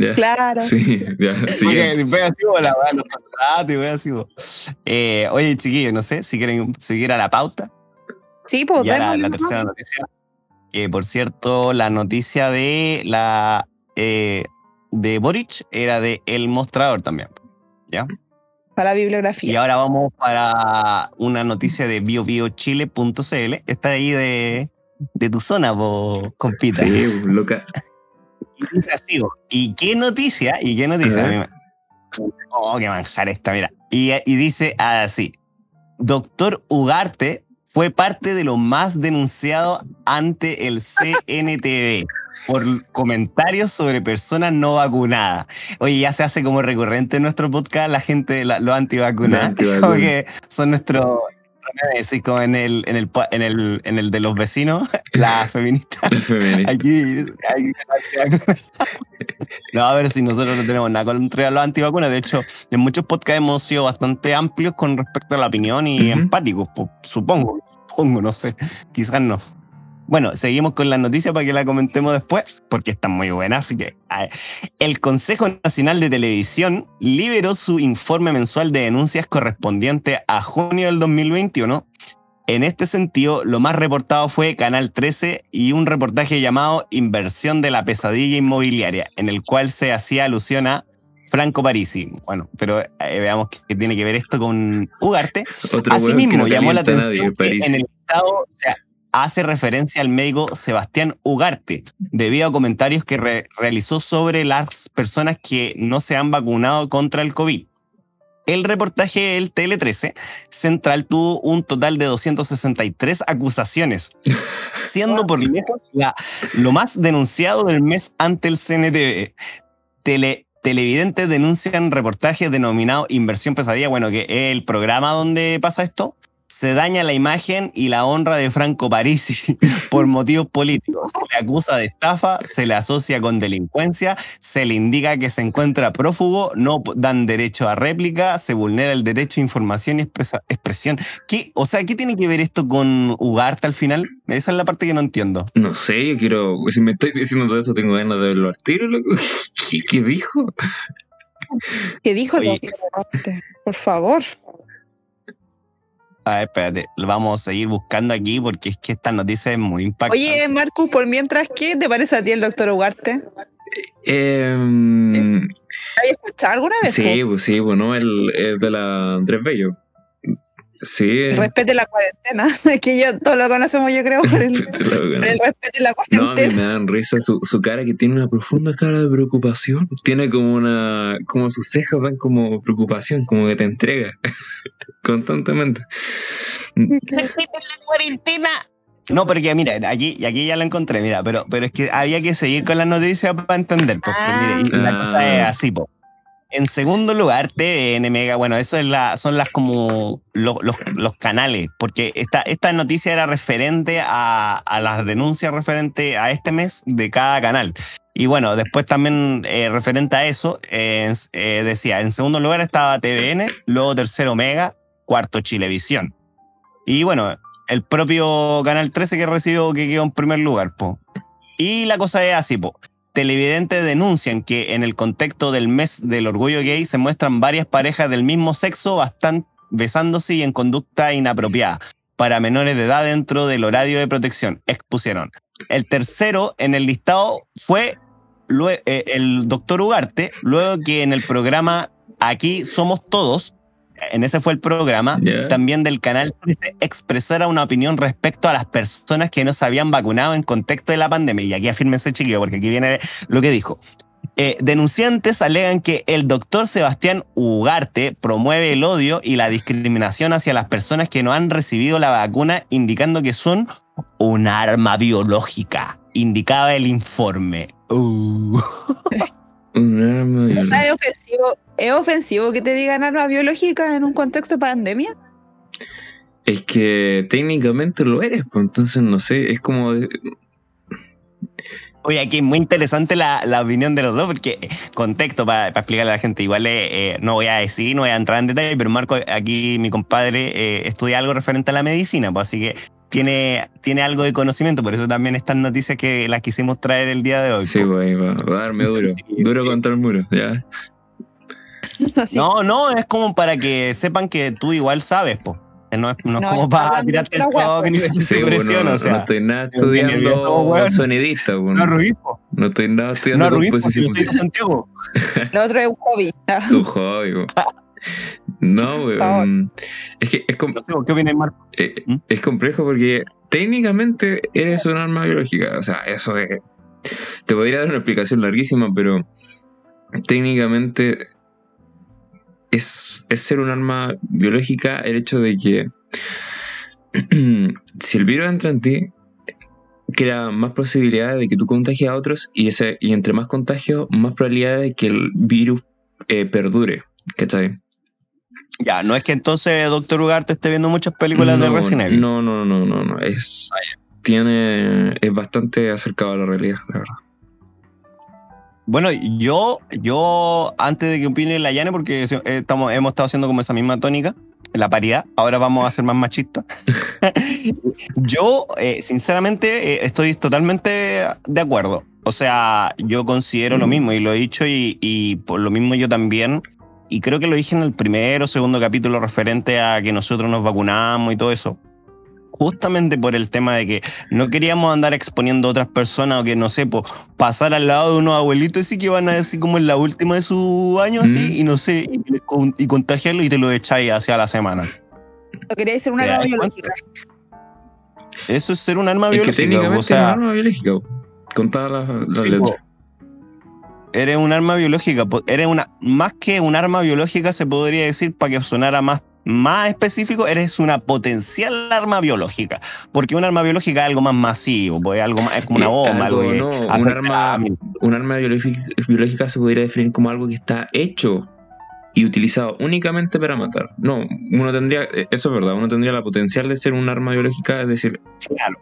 Ya. Claro. Sí, ya, Porque así, la los contratos y así, po. Eh, oye, chiquillos, no sé si quieren seguir a la pauta. Sí, pues, ya la, tercera noticia. Que por cierto, la noticia de la eh, de Boric era de El Mostrador también. para la Y bibliografía. ahora vamos para una noticia de biobiochile.cl. Está ahí de, de tu zona, po, compita. Sí, loca. Y dice así, po, ¿y qué noticia? ¿Y qué noticia? Oh, qué manjar esta, mira. Y, y dice así, Doctor Ugarte fue parte de lo más denunciado ante el CNTV por comentarios sobre personas no vacunadas. Oye, ya se hace como recurrente en nuestro podcast la gente, la- los antivacunados, Los antivacunas. <laughs> como que son nuestros... Sí, como en el, en, el, en, el, en el de los vecinos, <laughs> <laughs> la feminista. Feminista. Aquí, aquí No, a ver si nosotros no tenemos nada contra los antivacunas. De hecho, en muchos podcasts hemos sido bastante amplios con respecto a la opinión y Ujú. empáticos, po- supongo. Supongo, no sé. Quizás no. Bueno, seguimos con la noticia para que la comentemos después, porque está muy buena. Así que el Consejo Nacional de Televisión liberó su informe mensual de denuncias correspondiente a junio del 2021 en este sentido, lo más reportado fue Canal 13 y un reportaje llamado Inversión de la pesadilla inmobiliaria, en el cual se hacía alusión a Franco Parisi. Bueno, pero eh, veamos qué tiene que ver esto con Ugarte. Otro Asimismo, no llamó la atención nadie, que en el Estado o sea, hace referencia al médico Sebastián Ugarte, debido a comentarios que re- realizó sobre las personas que no se han vacunado contra el COVID. El reportaje del TL13 Central tuvo un total de 263 acusaciones, siendo por lejos lo más denunciado del mes ante el CNTV. Tele- televidentes denuncian reportajes denominados Inversión Pesadilla, bueno, que es el programa donde pasa esto. Se daña la imagen y la honra de Franco Parisi <laughs> por motivos políticos. Se le acusa de estafa, se le asocia con delincuencia, se le indica que se encuentra prófugo, no dan derecho a réplica, se vulnera el derecho a información y expresa- expresión. ¿Qué, o sea, ¿qué tiene que ver esto con Ugarte al final? Esa es la parte que no entiendo. No sé, yo quiero. Si me estáis diciendo todo eso, tengo ganas de verlo al tiro, loco. <laughs> ¿Qué, qué dijo? ¿Qué dijo Oye. el? Por favor. A ver, espérate, lo vamos a seguir buscando aquí porque es que esta noticia es muy impactante. Oye, Marcus, por mientras, ¿qué te parece a ti el doctor Ugarte? Em, ¿Has escuchado alguna vez? sí, pues sí, bueno, el, el de la Andrés Bello. Sí. Respete la cuarentena. <laughs> Es que yo todos lo conocemos, yo creo, por el, por el respete la No, a mí cuarentena. me dan risa su, su cara que tiene una profunda cara de preocupación. Tiene como una. como sus cejas dan como preocupación, como que te entrega <laughs> constantemente. cuarentena. No, porque mira, aquí, y aquí ya la encontré, mira, pero, pero es que había que seguir con las noticias para entender, pues, pues, mire, y la Ah. cosa es así, pues. En segundo lugar, TVN Mega, bueno, eso es son las como lo- los, canales, porque esta, esta noticia era referente a, a las denuncias referente a este mes de cada canal. Y bueno, después también eh, referente a eso, es- eh, decía, en segundo lugar estaba TVN, luego tercero Mega, cuarto Chilevisión. Y bueno, el propio Canal 13 que recibió que quedó en primer lugar, po. Y la cosa es así, po. Televidentes denuncian que en el contexto del mes del orgullo gay se muestran varias parejas del mismo sexo bastan- besándose y en conducta inapropiada para menores de edad dentro del horario de protección, expusieron. El tercero en el listado fue eh, el doctor Ugarte, luego que en el programa Aquí Somos Todos en ese fue el programa, también del canal dice expresar una opinión respecto a las personas que no se habían vacunado en contexto de la pandemia. Y aquí afírmense, chiquillo, porque aquí viene lo que dijo. Eh, denunciantes alegan que el doctor Sebastián Ugarte promueve el odio y la discriminación hacia las personas que no han recibido la vacuna, indicando que son un arma biológica, indicaba el informe. Uh. <laughs> Un arma O biológica. sea, ¿Es ofensivo, ¿Es ofensivo que te digan arma biológica en un contexto de pandemia? Es que técnicamente lo eres, pues entonces no sé, es como. Oye, aquí es muy interesante la, la opinión de los dos, porque eh, contexto para explicarle a la gente, igual eh, eh, no voy a decir, no voy a entrar en detalle, pero Marco, aquí mi compadre eh, estudia algo referente a la medicina, pues así que tiene, tiene algo de conocimiento, por eso también estas noticias que las quisimos traer el día de hoy. Sí, pues. güey, va, va a darme <laughs> duro. Duro contra el muro, ya. <laughs> Así. No, no, es como para que sepan que tú igual sabes, pues. No es, no es No, como para tirarte el guapa. toque ni Sí, bueno, presión, no, o sea. no estoy nada estudiando hueones. sonidista, pues, No, no, Rubí, po. no estoy nada estudiando no, po, composición. Santiago. <laughs> Lo otro es un hobby. Tu hobby, po. No, <laughs> mm, es que es, com- No sé, ¿qué opinas, Marco? eh, ¿Mm? es complejo porque técnicamente eres un arma biológica. O sea, eso es. Te podría dar una explicación larguísima, pero técnicamente es, es ser un arma biológica el hecho de que <clears throat> si el virus entra en ti, crea más posibilidades de que tú contagies a otros y, ese, y entre más contagios, más probabilidades de que el virus eh, perdure. ¿Cachai? Ya, no es que entonces Doctor Ugarte esté viendo muchas películas de Resident Evil. No, no, no, no, no. Es, tiene, es bastante acercado a la realidad, la verdad. Bueno, yo, yo, antes de que opine la Yane, porque eh, estamos, hemos estado haciendo como esa misma tónica, la paridad, ahora vamos a ser más machistas. <laughs> yo, eh, sinceramente, eh, estoy totalmente de acuerdo. O sea, yo considero lo Mm. mismo y lo he dicho y, y por lo mismo yo también. Y creo que lo dije en el primero o segundo capítulo referente a que nosotros nos vacunamos y todo eso. Justamente por el tema de que no queríamos andar exponiendo a otras personas o que, no sé, po, pasar al lado de unos abuelitos así que van a decir como en la última de su año así Mm. y no sé, y, contagiarlo y te lo echáis hacia la semana. ¿No queréis ser un ¿Te arma biológica? Eso es ser un arma Es que biológica. técnicamente o sea, es un arma biológica, con todas las, las Sí, letras. po. Eres un arma biológica. Eres una. Más que un arma biológica, se podría decir, para que sonara más, más específico, eres una potencial arma biológica. Porque un arma biológica es algo más masivo, pues, es algo más, es como una bomba, algo, algo no, un arma-. Un arma biológica, biológica se podría definir como algo que está hecho y utilizado únicamente para matar. No, uno tendría, eh, eso es verdad, uno tendría la potencial de ser un arma biológica, es decir,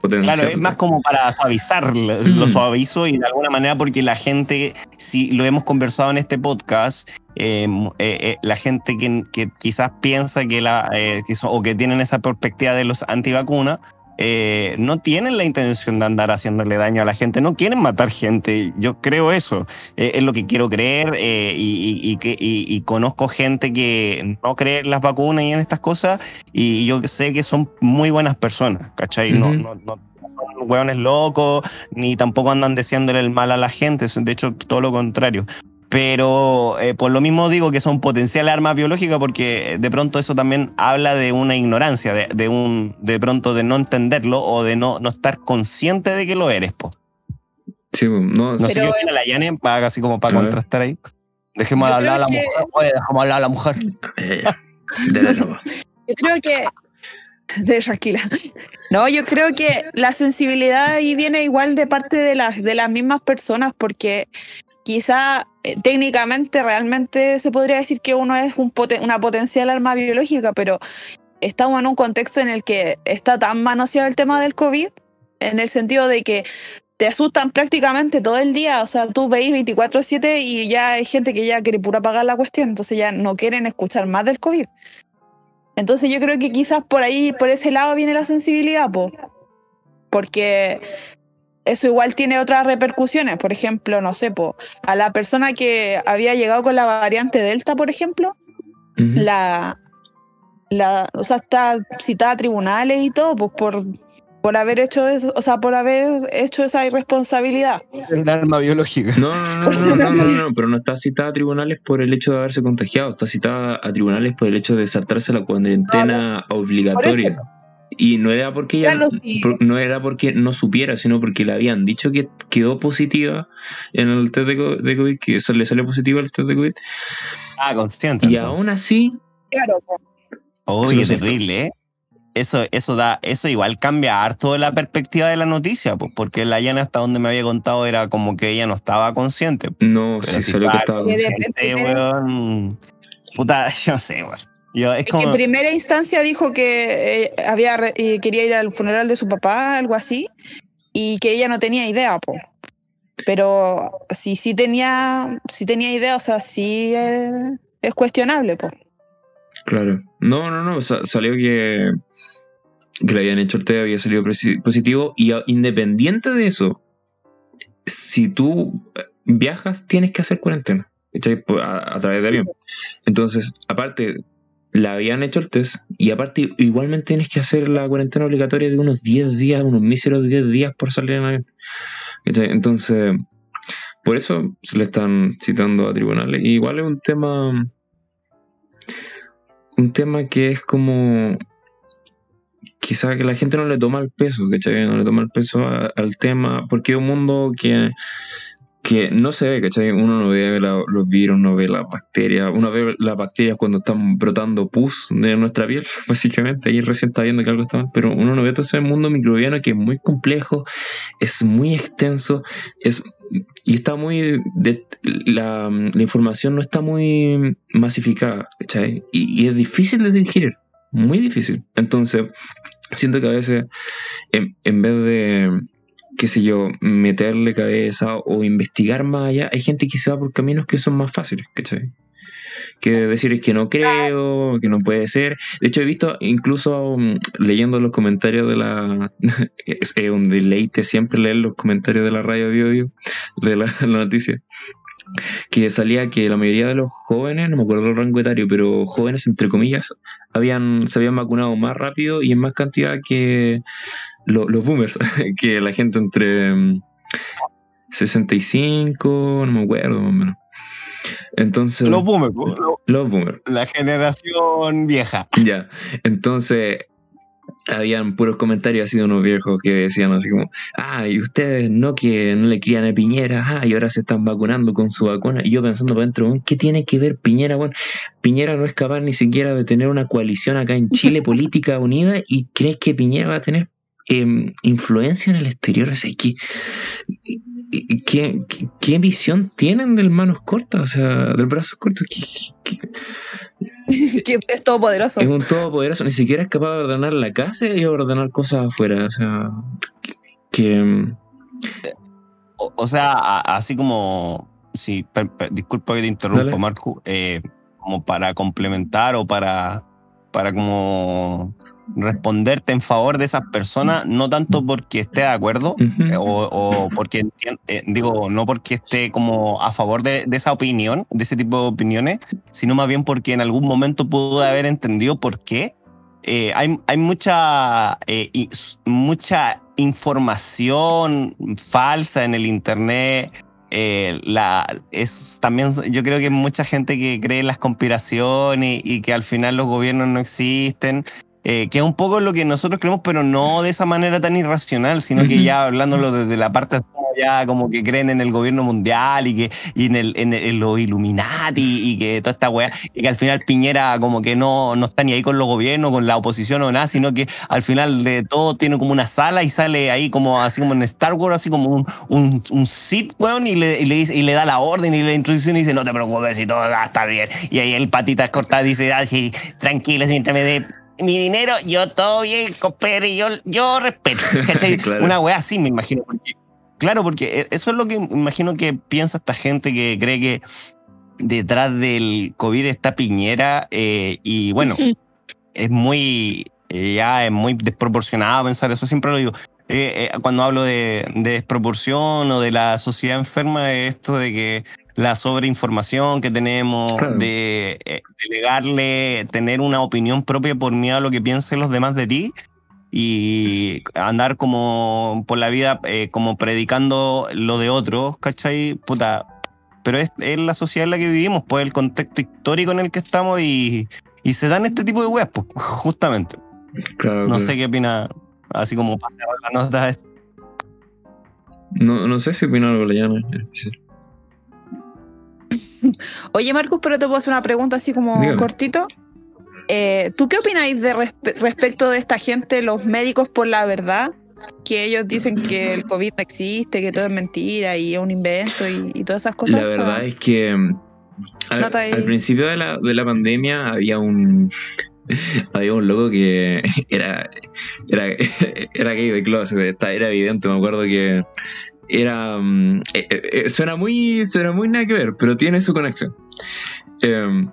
Claro, es más como para suavizar, lo Mm. lo suavizo y de alguna manera porque la gente, si lo hemos conversado en este podcast, eh, eh, eh, la gente que, que quizás piensa que la, que son- o que tienen esa perspectiva de los antivacunas, eh, no tienen la intención de andar haciéndole daño a la gente, no quieren matar gente, yo creo eso, Eh, es lo que quiero creer eh, y, y- conozco gente que no cree en las vacunas y en estas cosas y yo sé que son muy buenas personas, ¿cachai? No, Ujú. no, no son hueones locos, ni tampoco andan deseándole el mal a la gente, de hecho todo lo contrario. Pero eh, por lo mismo digo que son potencial armas biológicas porque eh, de pronto eso también habla de una ignorancia, de, de un de pronto de no entenderlo o de no, no estar consciente de que lo eres. Po. Sí, no, No sé Pero- qué opina la Yane, para, así como para contrastar ahí. Dejemos hablar a la mujer. Oye, dejamos hablar a la mujer. eh, de la <laughs> nueva. Yo creo que. De tranquila. No, yo creo que la sensibilidad ahí viene igual de parte de las, de las mismas personas, porque quizá eh, técnicamente realmente se podría decir que uno es una potencial arma biológica, pero estamos en un contexto en el que está tan manoseado el tema del COVID, en el sentido de que te asustan prácticamente todo el día, o sea, tú veis 24/7 y ya hay gente que ya quiere pura pagar la cuestión, entonces ya no quieren escuchar más del COVID. Entonces yo creo que quizás por ahí, por ese lado viene la sensibilidad, po. porque eso igual tiene otras repercusiones. Por ejemplo, no sé, po, a la persona que había llegado con la variante Delta, por ejemplo, la, la, o sea, está citada a tribunales y todo, pues por, por haber hecho eso, o sea, por haber hecho esa irresponsabilidad. El arma biológica. No, no, no, no, no, no, no, no, <laughs> pero no está citada a tribunales por el hecho de haberse contagiado, está citada a tribunales por el hecho de saltarse la cuarentena obligatoria. Y no era porque ella Claro, sí. por- no era porque no supiera, sino porque le habían dicho que quedó positiva en el test de, co- de COVID, que eso le salió positivo al test de COVID. Ah, consciente. Y entonces. aún así, Claro. Oye, siento. terrible, ¿eh? Eso, eso da, eso igual cambia harto la perspectiva de la noticia, pues, porque la Yana hasta donde me había contado era como que ella no estaba consciente. no, Pero sí si salió que estaba consciente, Puta, <laughs> yo sé, weón. Yo, es Es que en primera instancia dijo que eh, había re- eh, quería ir al funeral de su papá, algo así, y que ella no tenía idea, po. Pero sí, sí tenía, sí tenía idea, o sea, sí eh, es cuestionable, po. Claro. No, no, no. sa- salió que, que le habían hecho el test, había salido positivo. Y independiente de eso, si tú eh, viajas, tienes que hacer cuarentena. A, a través de Sí, avión. Entonces, aparte, le habían hecho el test. Y aparte, igualmente tienes que hacer la cuarentena obligatoria de unos 10 días, unos míseros 10 días por salir en avión. Entonces, por eso se le están citando a tribunales. Igual es un tema un tema que es como quizá que la gente no le toma el peso, ¿cachai? No le toma el peso al tema, porque es un mundo que, que no se ve, ¿cachai? Uno no ve los virus, no ve las bacterias, uno ve las bacterias cuando están brotando pus de nuestra piel, <laughs> básicamente, ahí recién está viendo que algo está mal, pero uno no ve todo ese mundo microbiano que es muy complejo, es muy extenso, es y está muy la, la información no está muy masificada ¿cachai? Y, y es difícil de digerir muy difícil entonces siento que a veces en, en vez de qué sé yo meterle cabeza o investigar más allá hay gente que se va por caminos que son más fáciles ¿cachai? que decir es que no creo, que no puede ser. De hecho, he visto, incluso mm, leyendo los comentarios de la. <laughs> es un deleite siempre leer los comentarios de la radio Bio, de la, <laughs> la noticia. Que salía que la mayoría de los jóvenes, no me acuerdo el rango etario, pero jóvenes entre comillas, habían, se habían vacunado más rápido y en más cantidad que lo- los boomers, <laughs> que la gente entre mm, 65, no me acuerdo más o menos. Entonces, los boomers, lo- los boomers. la generación vieja. Ya, entonces habían puros comentarios así de unos viejos que decían así como, ah, y ustedes no que no le crían a Piñera, ah, y ahora se están vacunando con su vacuna. Y yo pensando para adentro, "Weón, ¿qué tiene que ver Piñera? Bueno, Piñera no es capaz ni siquiera de tener una coalición acá en Chile <laughs> política unida y crees que Piñera va a tener em, influencia en el exterior. O sea, ¿qué, y- y- qué, qué- qué visión tienen del manos cortas? O sea, del brazo corto. ¿Qué- qué- qué- <laughs> que es todopoderoso. es un todopoderoso, ni siquiera es capaz de ordenar la casa y ordenar cosas afuera. O sea, que. O, o sea, a- así como, sí, per- per- disculpa que te interrumpo, Dale. Marco, eh, como para complementar o para, para como responderte en favor de esas personas, no tanto porque esté de acuerdo, ujú. eh, o, o porque eh, digo, no porque esté como a favor de, de esa opinión, de ese tipo de opiniones, sino más bien porque en algún momento pude haber entendido por qué. Eh, hay, hay mucha, eh, mucha información falsa en el internet. Eh, la, es también yo creo que hay mucha gente que cree en las conspiraciones y, que al final los gobiernos no existen eh, que es un poco lo que nosotros creemos, pero no de esa manera tan irracional, sino que ya hablándolo desde la parte ya como que creen en el gobierno mundial y que y en, el, en, el- en los Illuminati y que toda esta weá, y que al final Piñera como que no, no está ni ahí con los gobiernos, con la oposición o nada, sino que al final de todo tiene como una sala y sale ahí como así como en Star Wars, así como un, un, un Sith, weón, y le, y, le dice, y le da la orden y la introducción y dice, no te preocupes, si todo estar bien. Y ahí el patitas cortadas dice, ah, sí, tranquilo, mientras me dé mi dinero, yo todo bien, compadre, yo, yo respeto. <laughs> ¿cachai? Claro. Una weá así, me imagino. porque- claro, porque e- eso es lo que me imagino que piensa esta gente que cree que detrás del COVID está Piñera eh, y bueno, <laughs> es muy, eh, ya es muy desproporcionado pensar eso, siempre lo digo. Eh, eh, cuando hablo de, de desproporción o de la sociedad enferma, es esto de que la sobreinformación que tenemos, Claro. de eh, delegarle, tener una opinión propia por miedo a lo que piensen los demás de ti, y andar como por la vida eh, como predicando lo de otros, ¿cachai? Puta, pero es, es la sociedad en la que vivimos, pues el contexto histórico en el que estamos y, y se dan este tipo de weas, pues, justamente. Claro, No claro. sé qué opina, así como cerrar la nota. No, no sé si opina algo llama. <laughs> Oye, Marcus, pero te puedo hacer una pregunta así como Dígame. cortito. Eh, ¿Tú qué opináis de respe- respecto de esta gente, los médicos por la verdad? Que ellos dicen que el COVID no existe, que todo es mentira y es un invento y, y todas esas cosas. La verdad es que mm, al, al principio de la, de la pandemia había un <laughs> había un loco que <laughs> era era, <laughs> era gay de closet, era evidente, me acuerdo que era mm, eh, eh, eh, suena muy suena muy nada que ver, pero tiene su conexión. Em,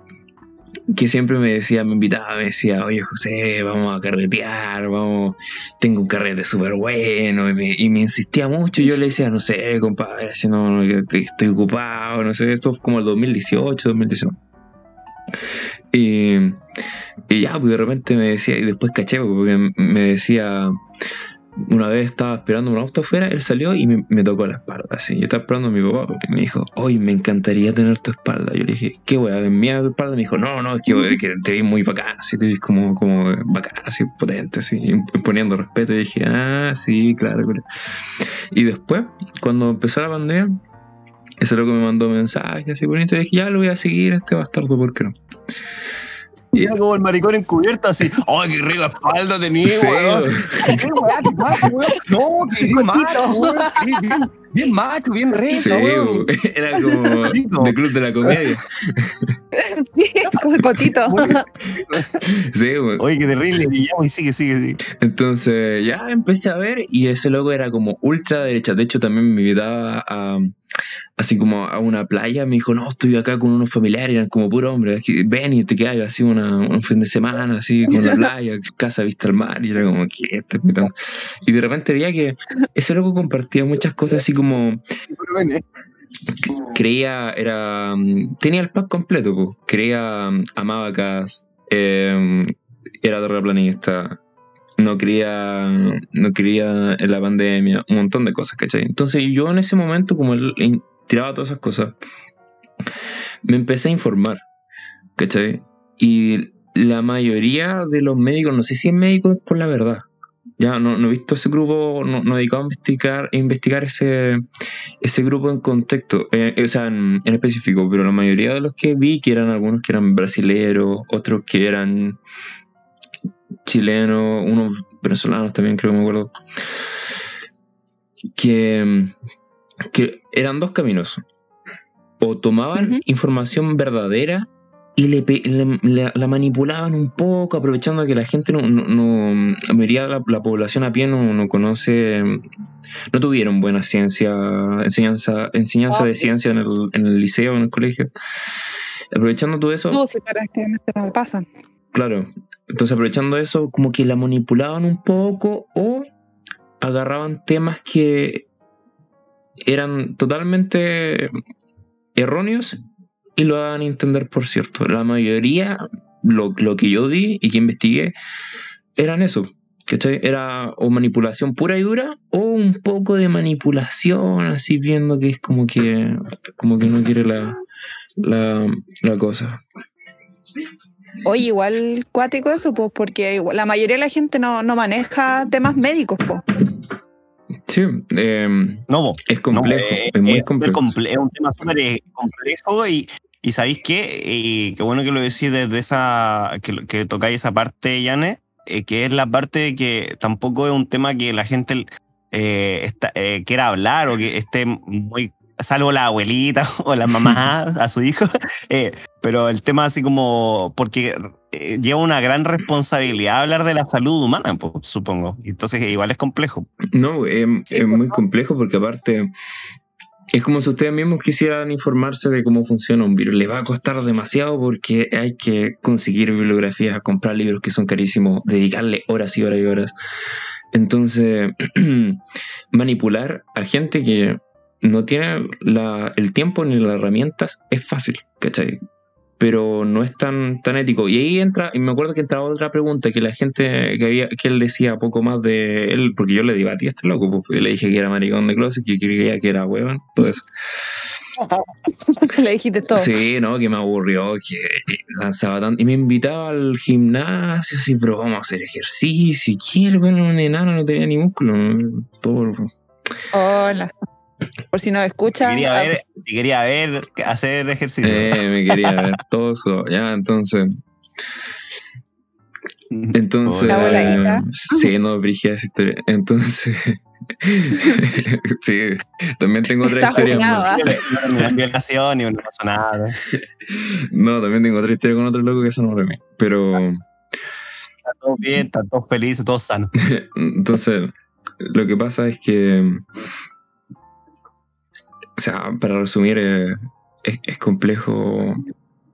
que siempre me decía, me invitaba, me decía, oye José, vamos a carretear, vamos, tengo un carrete súper bueno, y me, insistía mucho, yo le decía, no sé, compadre, si no, estoy ocupado, no sé, esto fue como el 2018, 2019. Y, y ya, pues de repente me decía, y después caché, porque me decía, una vez estaba esperando un auto afuera, él salió y me, tocó la espalda, así. Yo estaba esperando a mi papá y me dijo, hoy me encantaría tener tu espalda. Yo le dije, ¿qué weá? ¿En mi espalda? Me dijo, no, no, es que, te vi muy bacán, así, te vi como, como bacán, así, potente, así, imponiendo respeto. Y dije, ah, sí, claro. Y después, cuando empezó la pandemia, ese loco me mandó mensajes así bonito y dije, ya lo voy a seguir a este bastardo, ¿por qué no? Y era como el maricón encubierto, así. ¡Ay, qué rica espalda tenía. <laughs> No, qué macho, weón. Sí, bien, macho, bien Sí, rezo, weón. <laughs> era como de club de la comedia. <laughs> Sí, como Cotito. <laughs> Sí, güey. Oye, qué terrible. Y sigue, sigue, sigue. Entonces ya empecé a ver y ese loco era como ultra derecha. De hecho también me invitaba a así como a una playa. Me dijo, no, estoy acá con unos familiares, eran como puro hombre. Ven y te quedas así una, un fin de semana, así con la playa, casa vista al mar. Y era como, ¿qué? Y de repente veía que ese loco compartía muchas cosas así como creía, era, mm, tenía el pack completo, po. creía, mm, amaba Cass, eh, era terraplanista, no creía, no creía en la pandemia, un montón de cosas, ¿cachai? Entonces yo en ese momento, como él tiraba todas esas cosas, me empecé a informar, ¿cachai? Y la mayoría de los médicos, no sé si es médico por la verdad, ya no, no he visto ese grupo, no, no he dedicado a investigar, a investigar ese, ese grupo en contexto, eh, o sea, en, en específico, pero la mayoría de los que vi, que eran algunos que eran brasileros, otros que eran chilenos, unos venezolanos también creo que me acuerdo, que, que eran dos caminos. O tomaban información verdadera y le, pe- le- la, la manipulaban un poco, aprovechando que la gente no, no, no- la mayoría de la, la población a pie no, no conoce, no tuvieron buena ciencia, enseñanza, enseñanza de ciencia en el, en el liceo, en el colegio. Aprovechando todo eso, No, sí, para que no me pasan. Claro. Entonces, aprovechando eso, como que la manipulaban un poco o agarraban temas que eran totalmente erróneos y lo daban a entender por cierto. La mayoría, lo, lo que yo di y que investigué, eran eso. ¿cachai? Era o manipulación pura y dura o un poco de manipulación, así viendo que es como que, como que no quiere la, la, la cosa. Oye, igual cuático eso, pues, porque la mayoría de la gente no, no maneja temas médicos, pues. Sí, em, No. Es complejo, No, eh, es muy súper complejo. comple- es un tema súper eh, complejo y, y ¿sabéis qué? Y qué bueno que lo decís desde esa, que, que tocáis esa parte, Yane, eh, que es la parte que tampoco es un tema que la gente eh, está- eh, quiera hablar o que esté muy, salvo la abuelita <laughs> o la mamá <laughs> a su hijo, <laughs> eh, pero el tema así como, porque eh, lleva una gran responsabilidad hablar de la salud humana, pues, supongo, entonces igual es complejo. No, em, Sí, es pues, muy complejo porque aparte es como si ustedes mismos quisieran informarse de cómo funciona un virus. Les va a costar demasiado porque hay que conseguir bibliografías, comprar libros que son carísimos, dedicarle horas y horas y horas. Entonces, <clears throat> manipular a gente que no tiene el tiempo ni las herramientas es fácil, ¿cachai? Pero no es tan, tan ético. Y ahí entra, y me acuerdo que entraba otra pregunta que la gente, que había, que él decía poco más de él, porque yo le debatí a este loco, y le dije que era maricón de closet, que creía que era huevón, todo eso. <laughs> Le dijiste todo. Sí, no, que me aburrió, que lanzaba tanto. Y me invitaba al gimnasio, así, pero vamos a hacer ejercicio. ¿Y quién? Bueno, un enano no tenía ni músculo. Todo. Hola. Por si no Te escuchan. quería ver, te quería ver hacer ejercicio. Eh, me quería ver <laughs> todo eso. Ya, entonces. Entonces. La voladita. sí, no, brigida esa historia. Entonces. <laughs> sí, también tengo otra Está historia. más. ¿ah? Una violación, no pasó nada. No, también tengo otra historia con otro loco que eso no lo vi. Pero. Está todo bien, están todos felices, todos sanos. <laughs> Entonces, lo que pasa es que. O sea, para resumir, eh, es, es complejo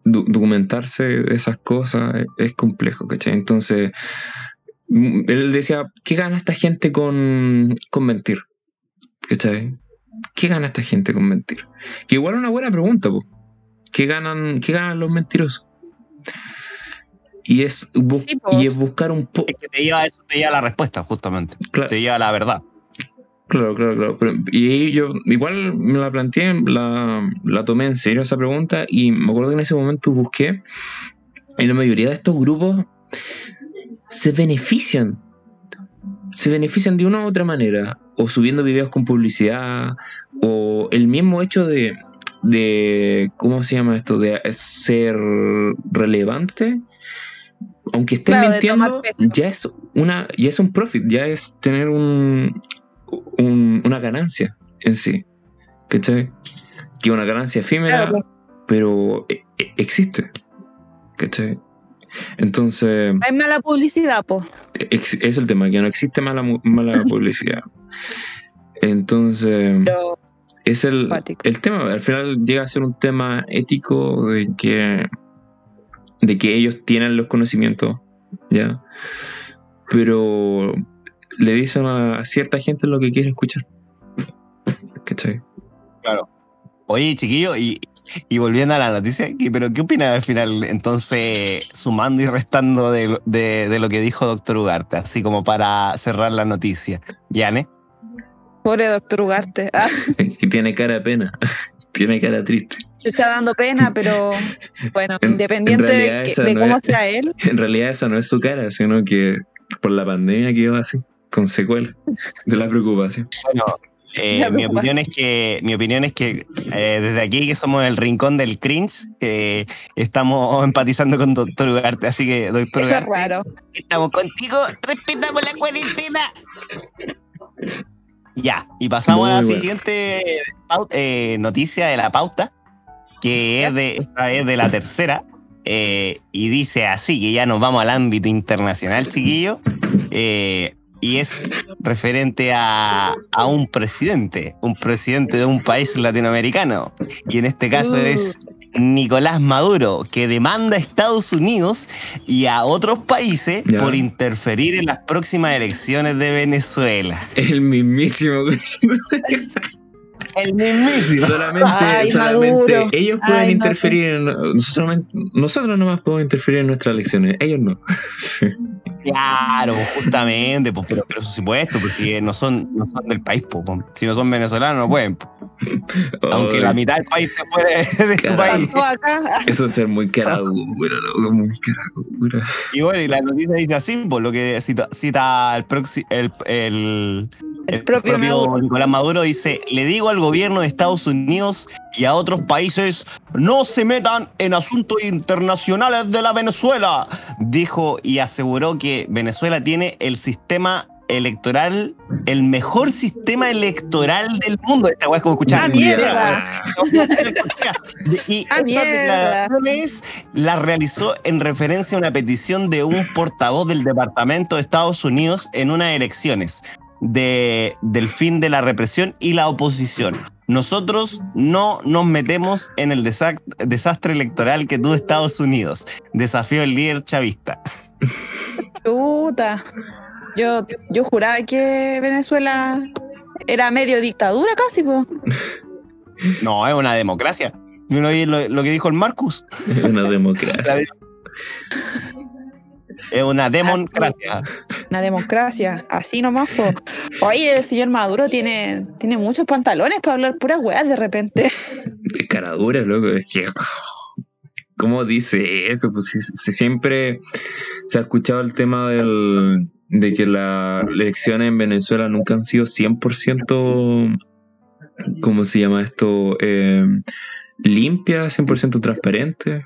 do- documentarse esas cosas, es, es complejo, ¿cachai? Entonces, mm, él decía, ¿qué gana esta gente con, con mentir? ¿Cachai? ¿Qué gana esta gente con mentir? Que igual es una buena pregunta, po. ¿Qué ganan, qué ganan los mentirosos? Y es, Sí, y es buscar un poco. Es que te lleva, eso te lleva a la respuesta, justamente. Claro. Te lleva a la verdad. Claro, claro, claro. Pero- y yo igual me la planteé, la, la tomé en serio esa pregunta y me acuerdo que en ese momento busqué y la mayoría de estos grupos se benefician. Se benefician de una u otra manera, o subiendo videos con publicidad, o el mismo hecho de, de ¿cómo se llama esto? De ser relevante, aunque Claro, tomar mintiendo, ya es una, ya es un profit, ya es tener un, un- una ganancia en sí. ¿Cachai? Que una ganancia efímera, Claro, pero e- e- existe. ¿Cachai? Entonces, Hay mala publicidad, po. es el tema, que no existe mala, mala <laughs> publicidad. Entonces, Pero es el, el tema, al final llega a ser un tema ético de que, de que ellos tienen los conocimientos, ¿ya? Pero le dicen a cierta gente lo que quiere escuchar. ¿Cachai? Oye, chiquillo, y, y volviendo a la noticia, ¿qué- ¿pero qué opinas al final? Entonces, sumando y restando de, lo- de- de lo que dijo Doctor Ugarte, así como para cerrar la noticia. ¿Yane? Pobre doctor Ugarte. Ah, Que <laughs> tiene cara de pena, <laughs> tiene cara triste. te está dando pena, pero bueno, En- en independiente realidad de, de no cómo es- sea él, <laughs> En realidad esa no es su cara, sino que por la pandemia quedó así, con secuelas de la preocupación. Bueno, eh, mi opinión es que, mi opinión es que eh, desde aquí, que somos el rincón del cringe, eh, estamos empatizando con Doctor Ugarte. Así que, Doctor eso es Ugarte, raro. estamos contigo, respetamos la cuarentena. Ya, y pasamos a la bueno. siguiente eh, noticia de la pauta, que es de, esta es de la tercera, eh, y dice así, que ya nos vamos al ámbito internacional, chiquillo, eh, y es referente a, a un presidente, un presidente de un país latinoamericano, y en este caso Uh. es Nicolás Maduro, que demanda a Estados Unidos y a otros países Ya. por interferir en las próximas elecciones de Venezuela. El mismísimo. <laughs> El mismísimo. solamente Ay, solamente Maduro. ellos pueden Ay, interferir en. Nosotros, nosotros nomás podemos interferir en nuestras elecciones, ellos no. Claro, justamente, pues, pero, pero por supuesto, pues si no son, no son del país, pues, pues, si no son venezolanos no pueden, pues. aunque la mitad del país esté fuera de su país. Eso es ser muy caradura, loco, muy caradura. Y bueno, y la noticia dice así, por lo que cita, cita el, proxi- el, el, El propio Maduro. Nicolás Maduro, dice, le digo al gobierno de Estados Unidos y a otros países, no se metan en asuntos internacionales de la Venezuela, dijo y aseguró que Venezuela tiene el sistema electoral, el mejor sistema electoral del mundo. Esta weá es como escuchar ¡Ah, mierda! <laughs> y ¡Ah, estas declaraciones las realizó en referencia a una petición de un portavoz del Departamento de Estados Unidos en unas elecciones de, del fin de la represión y la oposición. Nosotros no nos metemos en el desa- desastre electoral que tuvo Estados Unidos, desafió el líder chavista. Chuta. Yo, yo juraba que Venezuela era medio dictadura casi, po. <laughs> No, es una democracia. ¿No oí lo, lo que dijo el Marcus? Es una democracia. <laughs> Es una democracia. Una democracia, así nomás. Po. Oye, el señor Maduro tiene, tiene muchos pantalones para hablar puras weas de repente. <laughs> Qué cara dura, loco. Es que. ¿Cómo dice eso? Pues si, si siempre se ha escuchado el tema del, de que las elecciones en Venezuela nunca han sido 100%. ¿Cómo se llama esto? Eh, limpias, 100% transparentes.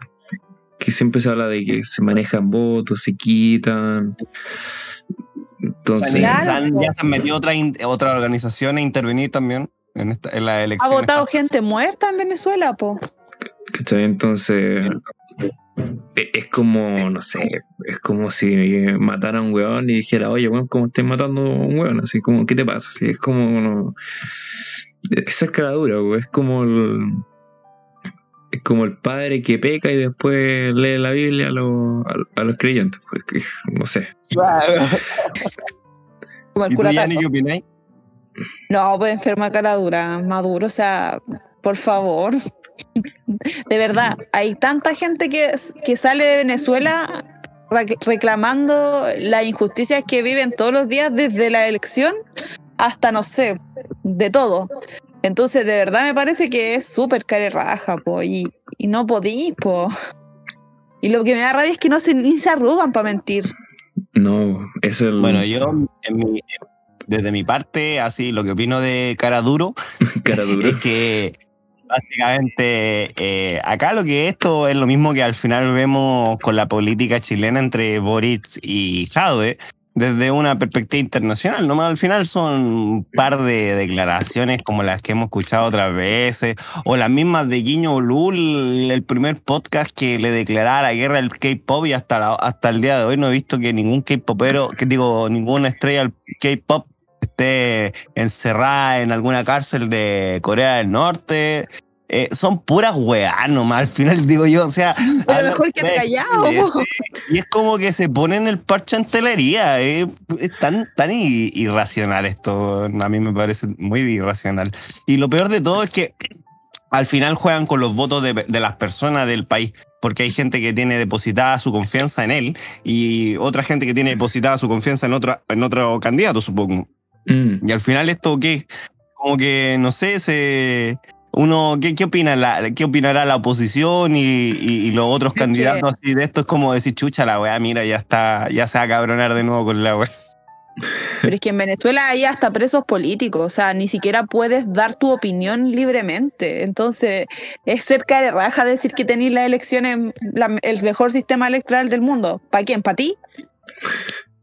Que siempre se habla de que se manejan votos, se quitan. Entonces, Claro, ya se han metido otra, in- otra organización a intervenir también en, esta, en la Ha elección. votado gente muerta en Venezuela, po. ¿cachai? Entonces, e- es como, no sé, es como si matara a un weón y dijera, oye, weón, ¿cómo estás matando a un weón? Así como, ¿qué te pasa? Así, es como, no, es ser cara dura, weón, es como el, es como el padre que peca y después lee la Biblia a, los- a, a los creyentes, pues, que, no sé. Claro. <laughs> Como el ¿Y tú, qué opináis? No, pues enferma cara dura, Maduro, o sea, por favor. <laughs> De verdad, hay tanta gente que, que sale de Venezuela rec- reclamando las injusticias que viven todos los días desde la elección hasta, no sé, de todo. Entonces, de verdad me parece que es súper carerraja, po, y, y no podí, po. Y lo que me da rabia es que no se, ni se arrugan para mentir. No, es el... Bueno, yo, en mi- desde mi parte, así, lo que opino de cara duro <laughs> cara dura. es que básicamente eh, acá lo que esto es lo mismo que al final vemos con la política chilena entre Boric y Jadwe desde una perspectiva internacional. Nomás al final son un par de declaraciones como las que hemos escuchado otras veces, o las mismas de Guiño Lul, el primer podcast que le declaraba la guerra al K-pop y hasta, la- hasta el día de hoy no he visto que ningún K-popero, que digo, ninguna estrella del K-pop esté encerrada en alguna cárcel de Corea del Norte. Eh, son puras weas nomás, al final digo yo, o sea... Pero mejor que te callado, <laughs> y es como que se ponen el parche en telería. eh. Es tan, tan irracional esto. A mí me parece muy irracional. Y lo peor de todo es que al final juegan con los votos de, de las personas del país. Porque hay gente que tiene depositada su confianza en él y otra gente que tiene depositada su confianza en otro, en otro candidato, supongo. Mm. Y al final esto qué, como que no sé, se uno qué, qué opina la, qué opinará la oposición y, y- y los otros candidatos así de esto es como decir chucha la weá, mira, ya está, ya se va a cabronar de nuevo con la weá. Pero es que en Venezuela hay hasta presos políticos, o sea, ni siquiera puedes dar tu opinión libremente. Entonces, es ser cara de raja decir que tenéis las elecciones, la- el mejor sistema electoral del mundo. ¿Para quién? ¿Para ti?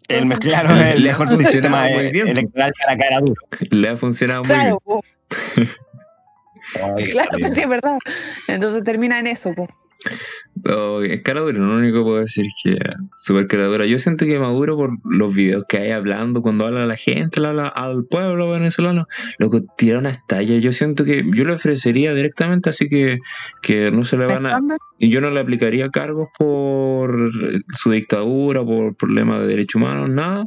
El, Entonces- claro, el <laughs> mejor sistema electoral para cara dura. Le ha funcionado muy bien. <laughs> Claro, que <laughs> sí, es verdad. Entonces termina en eso. po. Oh, es cara dura, lo único que puedo decir es que es súper cara dura. Yo siento que Maduro, por los videos que hay hablando, cuando habla a la gente, habla al pueblo venezolano, loco, tira una estalla. Yo siento que yo le ofrecería directamente, así que, que no se le van a. Yo no le aplicaría cargos por su dictadura, por problemas de derechos humanos, nada.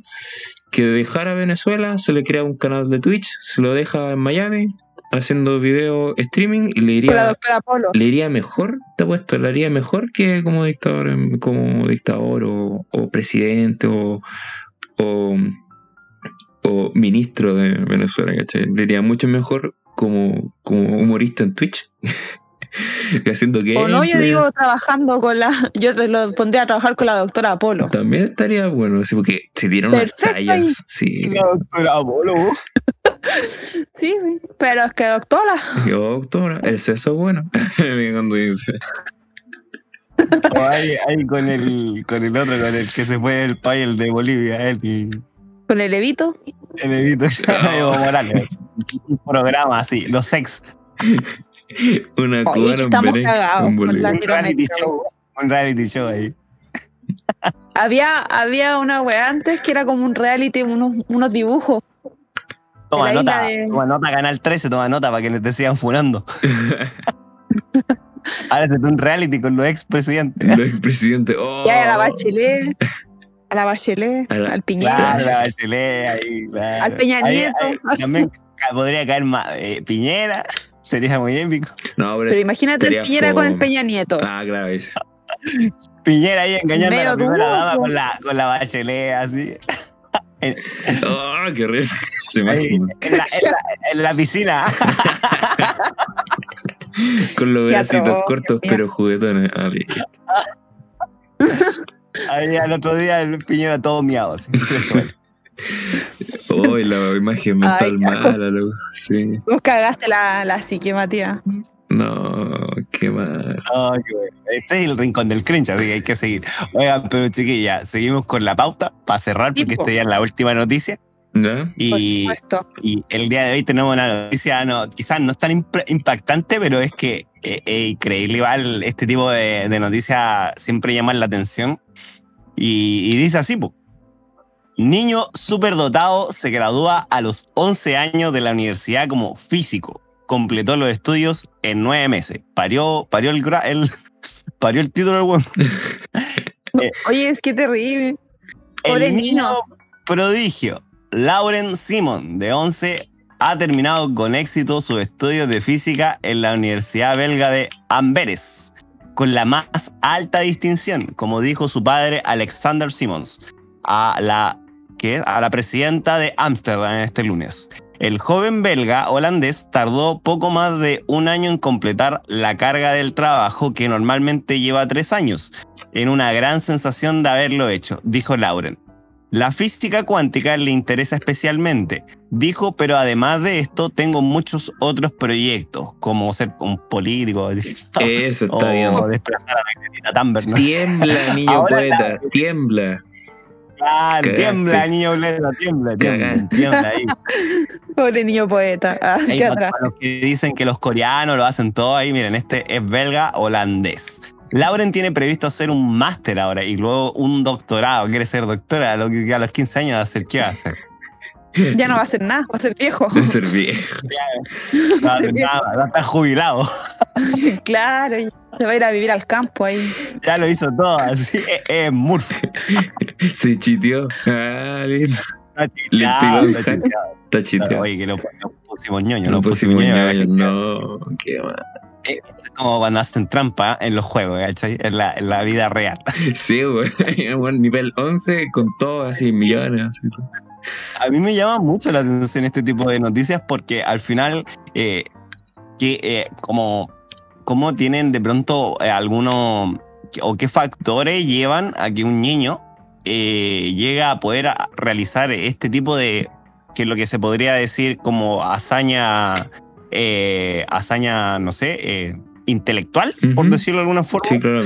Que dejara Venezuela, se le crea un canal de Twitch, se lo deja en Miami, haciendo video streaming y le la iría doctora Polo. le iría mejor, te he puesto, le haría mejor que como dictador, en- como dictador o, o presidente o, o, o ministro de Venezuela, ¿cachai? Le iría mucho mejor como, como humorista en Twitch. <laughs> haciendo que O no, yo digo trabajando con la. Yo te lo pondría a trabajar con la doctora Apolo. también estaría bueno, sí, porque se dieron unas tallas, sí. La doctora Apolo, vos. Sí, pero es que doctora. Yo, doctora, el sexo bueno. <laughs> Cuando dice. O ahí, ahí con el con el otro, con el que se fue del país, el de Bolivia, el, Con el Evito. el Evito <laughs> Evo Morales. Un programa así, los sex. Una cubana en estamos Belén, cagados en Bolivia. Un reality show. Un reality show ahí. Había, había una wea antes que era como un reality, unos, unos dibujos. Toma nota, de- toma nota, Canal 13, toma nota para que no te sigan funando. <laughs> Ahora se un reality con los expresidentes. El expresidente. Oh. Y hay a la Bachelet, a la Bachelet, A la- al Piñera. Claro, la Bachelet, ahí, claro. Al Peña Nieto. ahí también podría caer ma- eh, Piñera. Sería muy épico. No, pero, Pero imagínate el Piñera con el. Peña Nieto. Ah, claro, eso. Piñera ahí engañando a Medio la primera duro. dama con la, con la bachelet así. Oh, qué horrible. <laughs> Se Ahí, imagina. en, la, en la- en la piscina. <laughs> Con los bracitos cortos, pero juguetones. arriba. Ahí al otro día el Piñera todo miado. así. Oh, y la imagen Ay, mental asco. mala, loco. Sí. Vos cagaste la, la psique, Matías. No, qué mal. Ay, qué bueno. Este es el rincón del cringe, así que hay que seguir. Oigan, pero chiquilla, seguimos con la pauta para cerrar, porque Tipo. esta ya es la última noticia. ¿Ya? Por Y, supuesto. y el día de hoy tenemos una noticia, no, quizás no es tan impre- impactante, pero es que eh, es increíble. Igual este tipo de, de noticias siempre llaman la atención. Y, y dice así, po. Niño superdotado se gradúa a los 11 años de la universidad como físico. Completó los estudios en nueve meses. Parió, parió, el, <laughs> parió el título del weón. <laughs> Oye, es que terrible. Pobre el niño. prodigio, Lauren Simon, de 11, ha terminado con éxito sus estudios de física en la Universidad Belga de Amberes, con la más alta distinción, como dijo su padre Alexander Simons, a la, que, a la presidenta de Ámsterdam este lunes. El joven belga holandés tardó poco más de un año en completar la carga del trabajo que normalmente lleva tres años, en una gran sensación de haberlo hecho, dijo Lauren. La física cuántica le interesa especialmente, dijo, pero además de esto tengo muchos otros proyectos, como ser un político <laughs> Eso está o bien. desplazar a la. ¿no? Tiembla, niño poeta, tiembla. Claro, Cagaste. tiembla, niño Bleda, tiembla, tiembla, Cagaste. tiembla ahí. <laughs> Pobre niño poeta. Ah, Ahí qué para atrás. los que dicen que los coreanos lo hacen todo ahí, miren, este es belga holandés. Lauren tiene previsto hacer un máster ahora y luego un doctorado. Quiere ser doctora a, los 15 años a hacer. ¿Qué va a hacer? <laughs> Ya no va a ser nada, va a ser viejo. De ser viejo. No <laughs> va a hacer nada, va a estar jubilado. <laughs> claro, y se va a ir a vivir al campo ahí. Ya lo hizo todo, así. Es, es Murphy. Se chiteó. Ah, listo. Está chiteado, está chiteado. Está chiteado. Oye, que lo, lo pusimos ñoño, No lo pusimos pusimos ñoño. No, qué mal. Es como cuando hacen trampa en los juegos, ¿cachai? En la, en la vida real. Sí, güey. Bueno, nivel 11 con todo así, millones. Así, todo. A mí me llama mucho la atención este tipo de noticias porque al final, eh, que, eh, como, como tienen de pronto eh, algunos, o qué factores llevan a que un niño eh, llega a poder a- realizar este tipo de, que es lo que se podría decir como hazaña, eh, hazaña, no sé, intelectual, por decirlo de alguna forma. Sí, claro.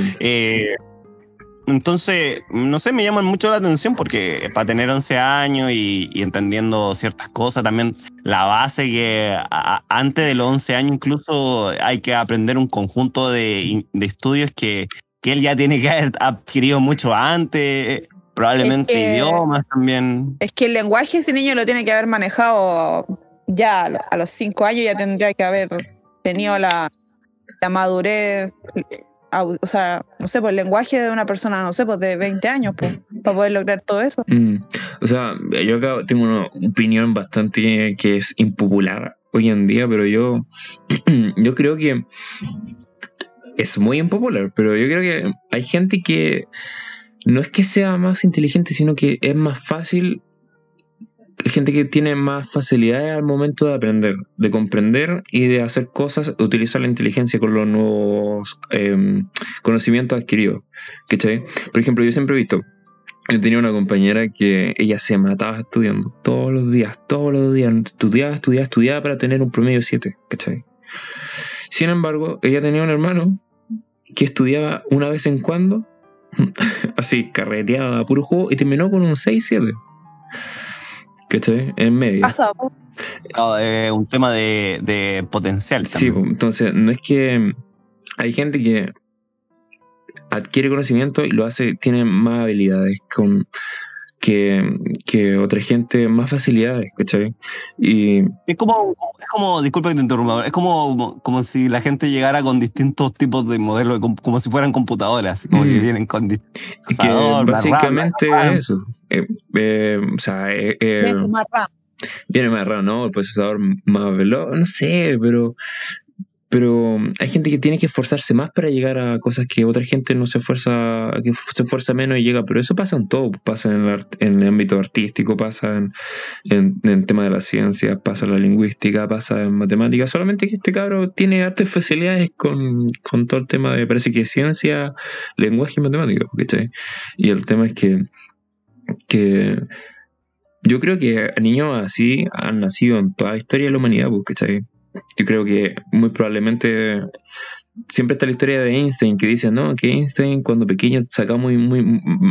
Entonces, no sé, me llaman mucho la atención porque para tener 11 años y, y entendiendo ciertas cosas, también la base que a- antes de los 11 años incluso hay que aprender un conjunto de, estudios que, que él ya tiene que haber adquirido mucho antes, probablemente Es que- idiomas también. Es que el lenguaje ese niño lo tiene que haber manejado ya a lo- a los cinco años, ya tendría que haber tenido la, la madurez, o sea, no sé, pues el lenguaje de una persona, no sé, pues de 20 años, pues, para poder lograr todo eso. Mm, O sea, yo acá tengo una opinión bastante que es impopular hoy en día, pero yo, <clears throat> yo creo que es muy impopular, pero yo creo que hay gente que no es que sea más inteligente, sino que es más fácil, gente que tiene más facilidades al momento de aprender, de comprender y de hacer cosas, utilizar la inteligencia con los nuevos em, conocimientos adquiridos. ¿Cachai? Por ejemplo, yo siempre he visto, yo tenía una compañera que ella se mataba estudiando todos los días, todos los días, estudiaba, estudiaba, estudiaba para tener un promedio 7, ¿cachai? Sin embargo, ella tenía un hermano que estudiaba una vez en cuando, <laughs> así, carreteaba a puro juego y terminó con un 6-7. ¿Cachai? En medio. Pasa. No, es un tema de, de potencial. Sí, también. entonces no es que hay gente que adquiere conocimiento y lo hace, tiene más habilidades con que, que otra gente, más facilidades, ¿cachai? Y Es como, es como, disculpa que te interrumpa, es como, como si la gente llegara con distintos tipos de modelos, como, como si fueran computadoras, como que Mm. vienen con distintos que procesador, la básicamente RAM, la RAM. es eso. Eh, eh, o sea, eh, eh, más RAM. viene más raro, ¿no? El procesador más veloz, no sé, pero pero hay gente que tiene que esforzarse más para llegar a cosas que otra gente no se esfuerza, que se esfuerza menos y llega, pero eso pasa en todo, pasa en el, en el ámbito artístico, pasa en, en, el tema de la ciencia, pasa en la lingüística, pasa en matemáticas, solamente que este cabro tiene hartas facilidades con, con todo el tema de, parece que ciencia, lenguaje y matemáticas, ¿cachai? Y el tema es que, que yo creo que niños así han nacido en toda la historia de la humanidad, pues, ¿cachai? Yo creo que muy probablemente siempre está la historia de Einstein que dice, no, que Einstein cuando pequeño sacaba muy, muy,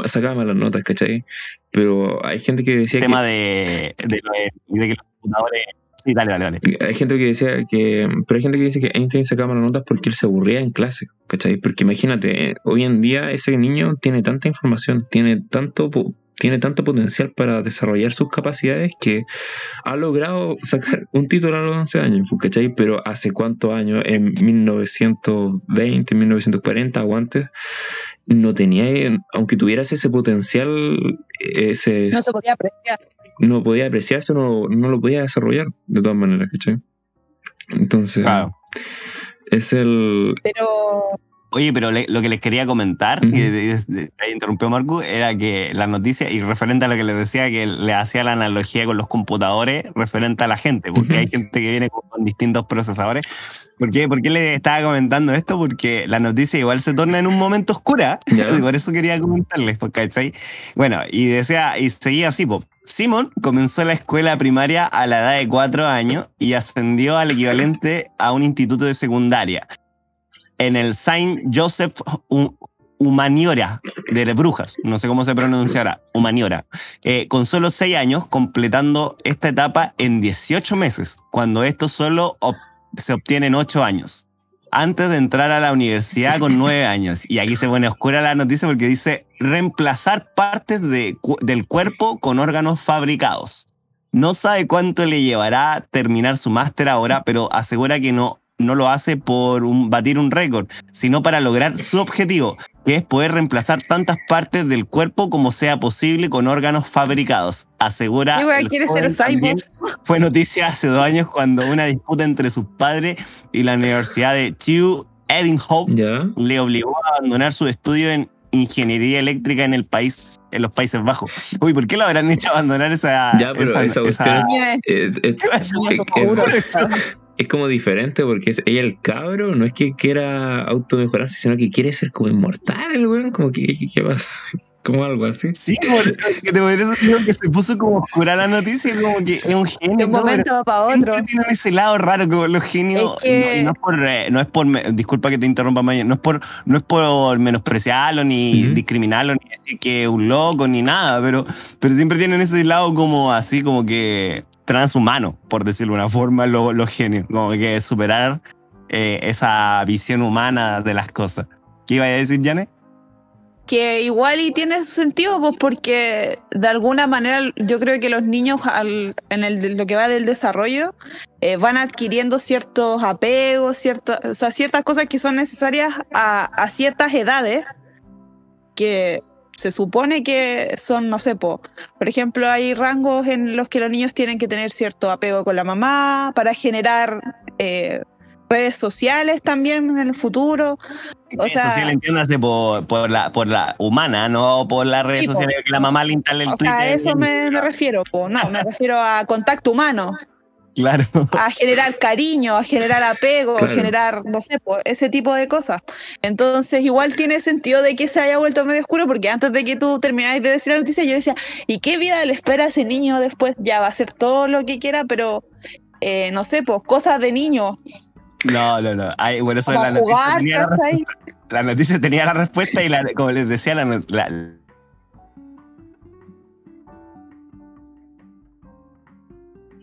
sacaba malas notas, ¿cachai? Pero hay gente que decía El que, tema de, de, lo de- de que los computadores. Sí, dale, dale, dale. hay gente que decía que, pero hay gente que dice que Einstein sacaba malas notas porque él se aburría en clase, ¿cachai? Porque imagínate, eh, hoy en día ese niño tiene tanta información, tiene tanto, tiene tanto potencial para desarrollar sus capacidades que ha logrado sacar un título a los 11 años, pues, ¿cachai? Pero hace cuántos años, en 1920, 1940 o antes, no tenía, aunque tuvieras ese potencial, ese, No se podía apreciar. no podía apreciarse, no, no lo podía desarrollar de todas maneras, ¿cachai? Entonces, Claro. es el... Pero Oye, pero le- lo que les quería comentar, Ujú. que de- de- ahí interrumpió Marco, era que la noticia, y referente a lo que les decía, que le hacía la analogía con los computadores, referente a la gente, porque hay gente que viene con, distintos procesadores. ¿Por qué? ¿Por qué le estaba comentando esto? Porque la noticia igual se torna en un momento oscura, <laughs> y por eso quería comentarles, porque. Bueno, y decía, y seguía así, po. Simon comenzó la escuela primaria a la edad de cuatro años y ascendió al equivalente a un instituto de secundaria en el Saint Joseph Hu- Humaniora de Brujas, no sé cómo se pronunciará, Humaniora, eh, con solo seis años, completando esta etapa en 18 meses, cuando esto solo se obtiene en ocho años, antes de entrar a la universidad con nueve años. Y aquí se pone oscura la noticia porque dice reemplazar partes de del cuerpo con órganos fabricados. No sabe cuánto le llevará terminar su máster ahora, pero asegura que no, no lo hace por un, batir un récord, sino para lograr su objetivo, que es poder reemplazar tantas partes del cuerpo como sea posible con órganos fabricados. Asegura. igual el quiere joven ser fue noticia hace dos años cuando una disputa entre sus padres y la Universidad de Edinburgh ¿Ya? le obligó a abandonar su estudio en ingeniería eléctrica en el país, en los Países Bajos. Uy, ¿por qué lo habrán hecho abandonar esa, Ya, pero esa Eh, eh, ¿Qué es- como diferente porque es, ella el cabro no es que quiera automejorarse, sino que quiere ser como inmortal, el weón, como que, ¿qué, pasa? <laughs> Como algo así. Sí, porque que te podrías decir que se puso como oscura la noticia, como que es un genio. de un todo, pero momento para siempre otro. tienen ese lado raro como los genios Es que- no, y no es por eh, no es por me- disculpa que te interrumpa Maya, no es por no es por menospreciarlo ni discriminarlo ni decir que es un loco ni nada pero pero siempre tienen ese lado como así como que transhumano por decirlo de una forma lo- los genios como que superar eh, esa visión humana de las cosas ¿qué iba a decir Janet? que igual y tiene su sentido, pues porque de alguna manera yo creo que los niños en lo que va del desarrollo eh, van adquiriendo ciertos apegos, ciertas, o sea, ciertas cosas que son necesarias a, a ciertas edades que se supone que son, no sé, po, por ejemplo, hay rangos en los que los niños tienen que tener cierto apego con la mamá para generar eh, redes sociales también en el futuro. O Redes sea- sociales, entiéndase por, por la por la humana no por las redes Sí, po. sociales que la mamá le instale el O Twitter a eso me, me refiero, po. no, me refiero a contacto humano, claro a generar cariño, a generar apego, a generar, no sé, po, ese tipo de cosas. Entonces, igual tiene sentido de que se haya vuelto medio oscuro, porque antes de que tú terminaras de decir la noticia, yo decía, ¿y qué vida le espera a ese niño después? Ya va a hacer todo lo que quiera, pero eh, no sé, pues cosas de niño, No, no, no. Ay, bueno, eso la noticia, jugar, tenía la, la noticia tenía la respuesta y la, como les decía, la, la-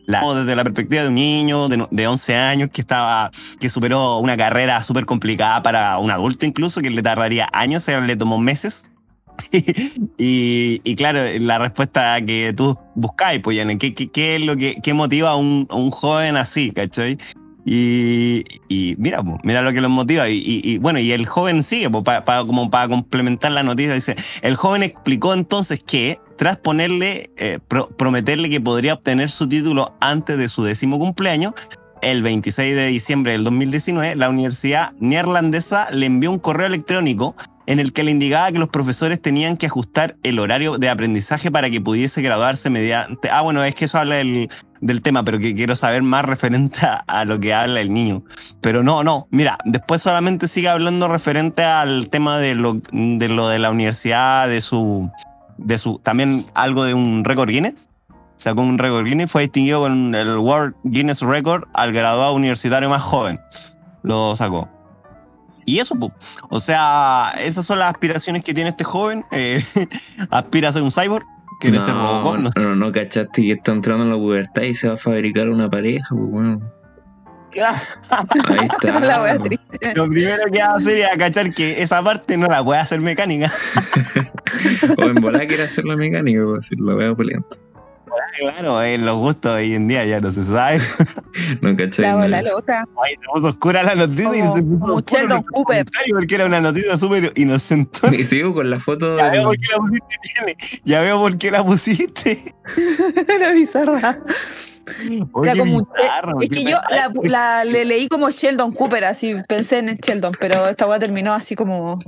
la- desde la perspectiva de un niño de, de 11 años que estaba que superó una carrera súper complicada para un adulto incluso que le tardaría años, él le tomó meses. <laughs> y, y claro, la respuesta que tú buscáis, pues, ¿qué, qué, qué es lo que qué motiva a un, a un joven así, ¿cachai? Y, y mira, po, mira lo que los motiva. Y, y- y bueno, y el joven sigue, po, pa- pa- como para complementar la noticia, dice, el joven explicó entonces que tras ponerle, eh, pro- prometerle que podría obtener su título antes de su décimo cumpleaños, el 26 de diciembre del 2019, la universidad neerlandesa le envió un correo electrónico en el que le indicaba que los profesores tenían que ajustar el horario de aprendizaje para que pudiese graduarse mediante... Ah, bueno, es que eso habla del, del tema, pero que quiero saber más <laughs> referente a, a lo que habla el niño. Pero no, no, mira, después solamente sigue hablando referente al tema de lo de, lo de la universidad, de su, de su... También algo de un récord Guinness. Sacó un récord Guinness, fue distinguido con el World Guinness Record al graduado universitario más joven. Lo sacó. Y eso, po. o sea, esas son las aspiraciones que tiene este joven. Eh, <laughs> aspira a ser un cyborg, quiere ser Robocop. No, sé. no, no cachaste que está entrando en la pubertad y se va a fabricar una pareja, pues bueno. Ahí <laughs> está. La wea triste. Lo primero que va a hacer es cachar que esa parte no la puede hacer mecánica. <laughs> O en volar quiere hacer la mecánica, pues si lo veo peleando. Claro, eh, los gustos hoy en día ya no se sabe. <laughs> No cachai. La bola loca. Ay, se puso oscura la noticia y Como- se puso el Cooper. Porque era una noticia súper inocente. <laughs> Y sigo con la foto Ya veo por qué la pusiste, nene. Ya veo por qué la pusiste. <laughs> Era bizarra. Oye, Era como bizarro, es que yo la, la- le leí como Sheldon Cooper, así pensé en el Sheldon, pero esta weá terminó así como.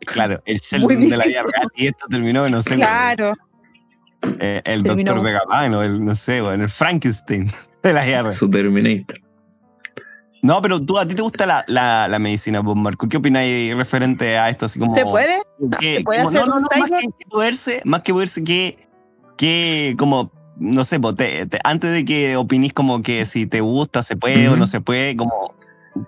Claro, el Sheldon de la vida real. Y esto terminó, no sé. Claro. Eh, el Terminó- doctor de Capano, el, no sé, bueno, el Frankenstein <laughs> de la guerra. su Terminator. No, pero tú, a ti te gusta la, la, la medicina, pues, Marco. ¿Qué opináis referente a esto? Así como, ¿Se puede? que- ¿Se puede como- hacer no, no, un no, más que, poderse, más que poderse, que, que como, no sé, pues, te- te- antes de que opinís como que si te gusta, se puede o Ujú. no se puede, como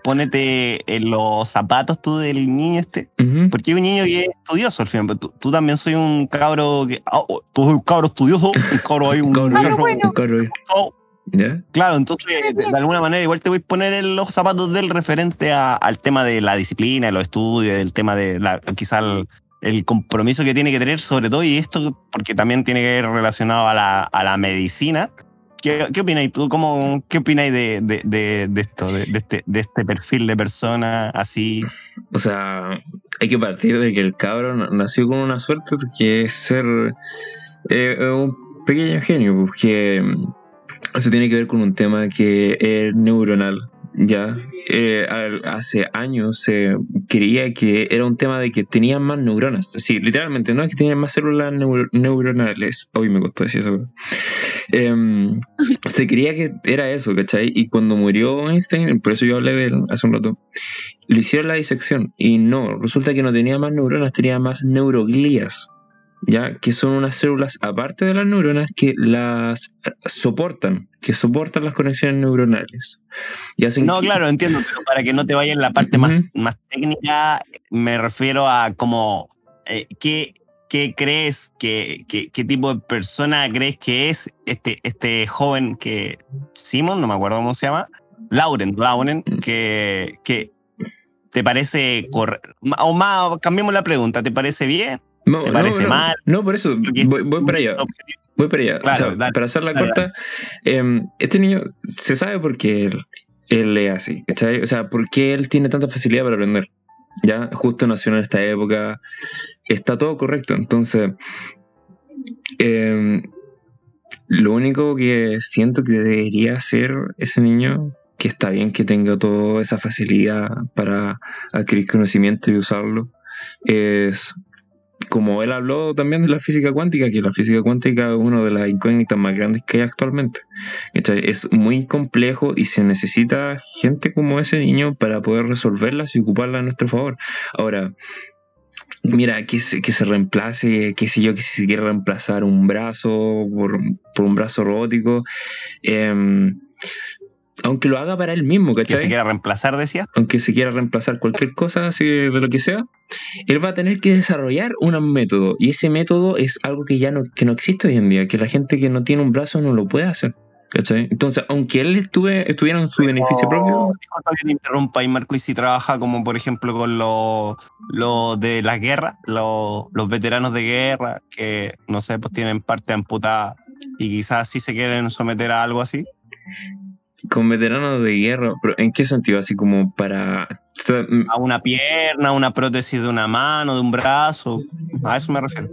pónete en los zapatos tú del niño este. Ujú. Porque hay un niño que es estudioso al final, pero tú, tú también soy un cabro que. ah, oh, tú soy un cabro estudioso, un cabro ahí, <laughs> un. Cabro, Cabro bueno. un cabro. Oh, ¿Ya? Claro, entonces de, de alguna manera igual te voy a poner en los zapatos del referente a- al tema de la disciplina, de los estudios, del tema de la, quizá el, el compromiso que tiene que tener sobre todo y esto porque también tiene que ver relacionado a la, a la medicina. ¿Qué, opináis tú? ¿Cómo, ¿Qué opináis de, de, de- esto, de, este, de este perfil de persona así? O sea, hay que partir de que el cabro na- nació con una suerte que es ser eh, un pequeño genio, porque eso tiene que ver con un tema que es neuronal. Ya, Eh, hace años se creía que era un tema de que tenían más neuronas. Sí, literalmente, no es que tenían más células neuro- neuronales. Hoy me costó decir eso. Em, se creía que era eso, ¿cachai? Y cuando murió Einstein, por eso yo hablé de él hace un rato, le hicieron la disección y no, resulta que no tenía más neuronas, tenía más neuroglías, ya que son unas células aparte de las neuronas que las soportan, que soportan las conexiones neuronales. Y hacen No, que- claro, entiendo, pero para que no te vaya en la parte más, más técnica, me refiero a como, eh, ¿qué, qué crees, que, que- qué tipo de persona crees que es este, este joven que, Simon, no me acuerdo cómo se llama, Lauren, Lauren, Mm. que, que te parece correcto, o más, cambiemos la pregunta, ¿te parece bien? No, ¿Te no, parece no, mal? No, por eso, voy, voy para allá. Voy para allá. Claro, O sea, dale, para hacer la dale, corta, em, este niño se sabe por qué él, él es así, ¿cachai? O sea, por qué él tiene tanta facilidad para aprender. Ya, justo nació en esta época, está todo correcto. Entonces, em, lo único que siento que debería hacer ese niño, que está bien que tenga toda esa facilidad para adquirir conocimiento y usarlo, es como él habló también de la física cuántica, que la física cuántica es una de las incógnitas más grandes que hay actualmente. Es muy complejo y se necesita gente como ese niño para poder resolverlas y ocuparlas a nuestro favor. Ahora, mira, que se, que se reemplace, qué sé yo, que si se quiere reemplazar un brazo por, por un brazo robótico, em, aunque lo haga para él mismo, Que ¿cachai? se quiera reemplazar, decías. aunque se quiera reemplazar cualquier cosa así de lo que sea, él va a tener que desarrollar un método. Y ese método es algo que ya no, que no existe hoy en día, que la gente que no tiene un brazo no lo puede hacer. ¿cachai? Entonces, aunque él estuve, estuviera en su beneficio propio, que te interrumpa ahí, Marco, y si trabaja como, por ejemplo, con los los de las guerras, los, los veteranos de guerra, que, no sé, pues tienen parte amputada y quizás sí se quieren someter a algo así. Con veteranos de guerra, pero ¿en qué sentido? Así como para... mm, A una pierna, una prótesis de una mano, de un brazo. A eso me refiero.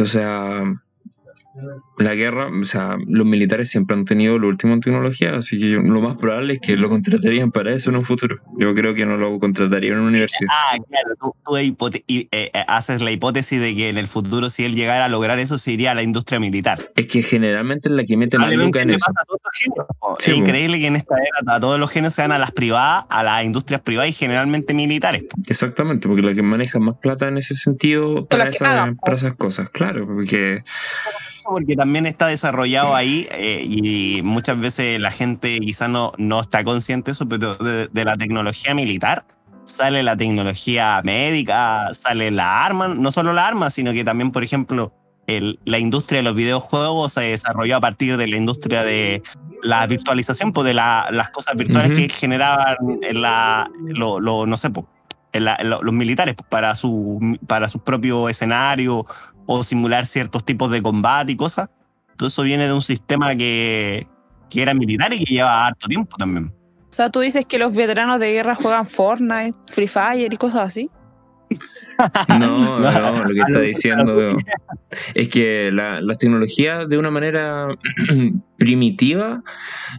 O sea, la guerra, o sea, los militares siempre han tenido lo último en tecnología, así que yo- lo más probable es que lo contratarían para eso en un futuro. Yo creo que no lo contratarían en una universidad. Ah, claro, tú, tú y, eh, eh, haces la hipótesis de que en el futuro, si él llegara a lograr eso, se iría a la industria militar. Es que generalmente es la que mete más lucas en le eso. pasa a todos los genios. Sí, es increíble que en esta era a todos los genios sean a las privadas, a las industrias privadas y generalmente militares. Exactamente, porque la que maneja más plata en ese sentido para, las esas- para cosas, claro, porque Porque también está desarrollado ahí eh, y muchas veces la gente quizá no, no está consciente de eso, pero de, de la tecnología militar sale la tecnología médica, sale la arma, no solo la arma, sino que también, por ejemplo, el- la industria de los videojuegos se desarrolló a partir de la industria de la virtualización, pues de la- las cosas virtuales Ujú. que generaban en la, lo, lo- no sé, pues, en la- en lo- los militares pues, para su para sus propios escenarios o simular ciertos tipos de combate y cosas. Todo eso viene de un sistema que, que era militar y que lleva harto tiempo también. O sea, tú dices que los veteranos de guerra juegan Fortnite, Free Fire y cosas así. <laughs> no, no, lo que está diciendo <laughs> es que la, las tecnologías de una manera <clears throat> primitiva,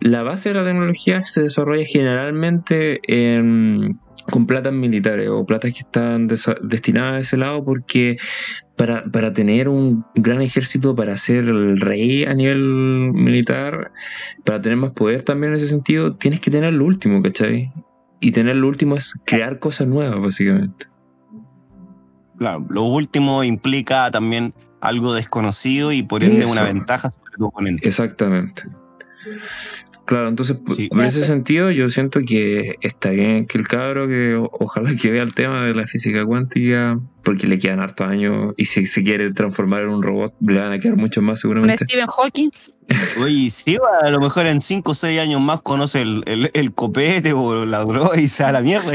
la base de la tecnología se desarrolla generalmente en- con platas militares o platas que están destinadas a ese lado porque para, para tener un gran ejército, para ser el rey a nivel militar, para tener más poder también en ese sentido, tienes que tener lo último, ¿cachai? Y tener lo último es crear cosas nuevas, básicamente. Claro, lo último implica también algo desconocido y por ende Eso. una ventaja sobre tu oponente. Exactamente. Claro, entonces por- Sí. por ese sentido yo siento que está bien que el cabro que ojalá que vea el tema de la física cuántica, porque le quedan hartos años y si se quiere transformar en un robot le van a quedar muchos más Un seguramente. Stephen Hawking. <laughs> Oye, sí, a lo mejor en 5 o 6 años más conoce el, el- el copete o la droga y se da la mierda.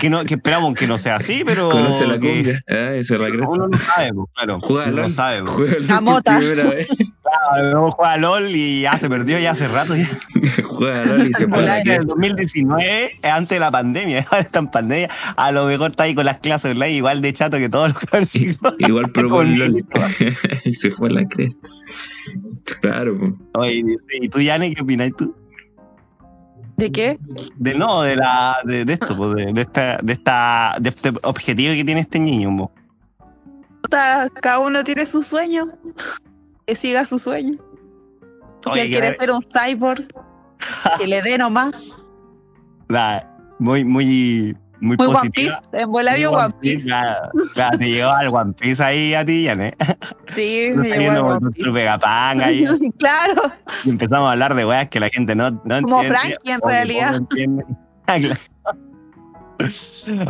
que, no, que esperamos que no sea así, pero. Conoce la cumbia. Ah, esa es la cresta. Uno no sabe, pues, claro. Juega uno no sabe. pues. Juega La mota. Claro, luego juega LOL y ya se perdió ya hace rato. Ya. <laughs> Juega LOL y se fue en el cresta. 2019, antes de la pandemia, ahora <laughs> está en pandemia, a lo mejor está ahí con las clases online igual de chato que todos los cabros chicos. Igual <laughs> probó Con el LOL y se fue a la cresta. Claro. Oye, ¿y tú, Yane, qué opinas tú? ¿De qué? De no, de la de, de esto, pues, de, de esta, de esta de este objetivo que tiene este niño, po. Cada uno tiene su sueño. Que siga su sueño. Si Oye, él que quiere ser un cyborg, que le dé nomás. la- muy, muy, muy, Muy One positiva. Piece. En bola Muy One Piece. Claro, claro, te llegó al One Piece ahí a ti, Yane. Sí, <laughs> No me llegó al One Piece. Vegapunk ahí. <laughs> claro. Y empezamos a hablar de weas que la gente no, no Como entiende. Frankie, en realidad. entiende. <laughs> Ah.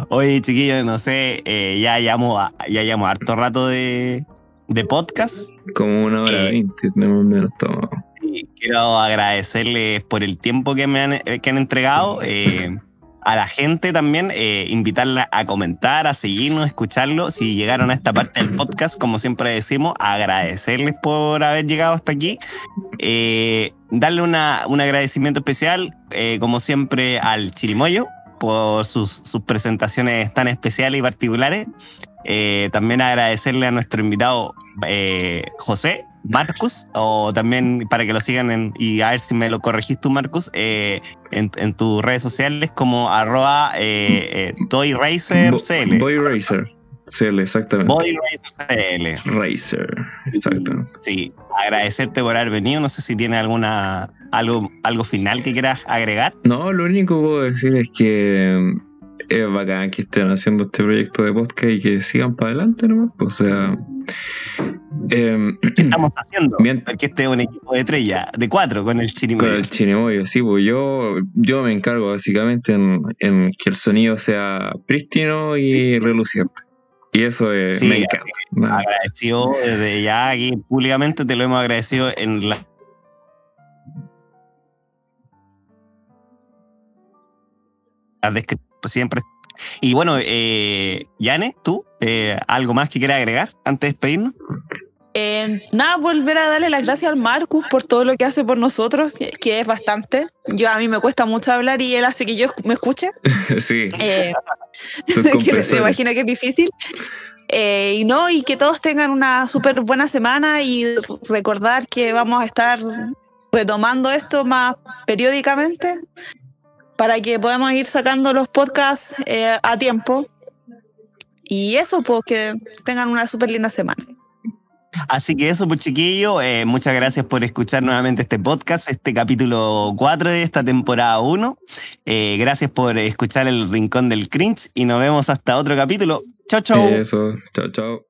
Oye, chiquillos, no sé, eh, ya llevamos ya llevamos harto rato de, de podcast. Como una hora Eh. veinte, tenemos menos todo. Quiero agradecerles por el tiempo que me han, eh, que han entregado. eh, a la gente también, eh, invitarla a comentar, a seguirnos, escucharlo. Si llegaron a esta parte del podcast, como siempre decimos, agradecerles por haber llegado hasta aquí. Eh, darle una- un agradecimiento especial, eh, como siempre, al Chirimoyo por sus, sus presentaciones tan especiales y particulares. Eh, también agradecerle a nuestro invitado eh, José, Marcus, o también para que lo sigan en- y a ver si me lo corregís tú, Marcus, eh, en, en tus redes sociales como arroba eh, eh, ToyRacerCL. Boy Racer. CL, exactamente. BoyRacerCL. Racer, exactamente. Sí, agradecerte por haber venido. No sé si tiene alguna algo, algo final que quieras agregar. No, lo único que puedo decir es que es bacán que estén haciendo este proyecto de podcast y que sigan para adelante nomás. O sea, em, ¿Qué <clears throat> estamos haciendo? Bien. Porque este es un equipo de tres ya, de cuatro con el con chirimoyo. el chinemoyo, sí, pues yo, yo me encargo básicamente en, en que el sonido sea prístino y reluciente. Y eso eh, Sí, me encanta. Nada. Agradecido desde ya aquí públicamente, te lo hemos agradecido en la siempre. Y bueno, eh, Yane, tú, eh, ¿algo más que quieras agregar antes de despedirnos? Eh, nada, volver a darle las gracias al Marcus por todo lo que hace por nosotros, que, es bastante. Yo a mí me cuesta mucho hablar y él hace que yo me escuche. <laughs> sí, Eh, <laughs> <laughs> que me imagino que es difícil. Eh, y no, y que todos tengan una súper buena semana y recordar que vamos a estar retomando esto más periódicamente para que podamos ir sacando los podcasts eh, a tiempo. Y eso, pues que tengan una súper linda semana. Así que eso, pues chiquillo, eh, muchas gracias por escuchar nuevamente este podcast, este capítulo 4 de esta temporada 1. Eh, gracias por escuchar el Rincón del Cringe y nos vemos hasta otro capítulo. Chao, chao. Eso, chao, chao.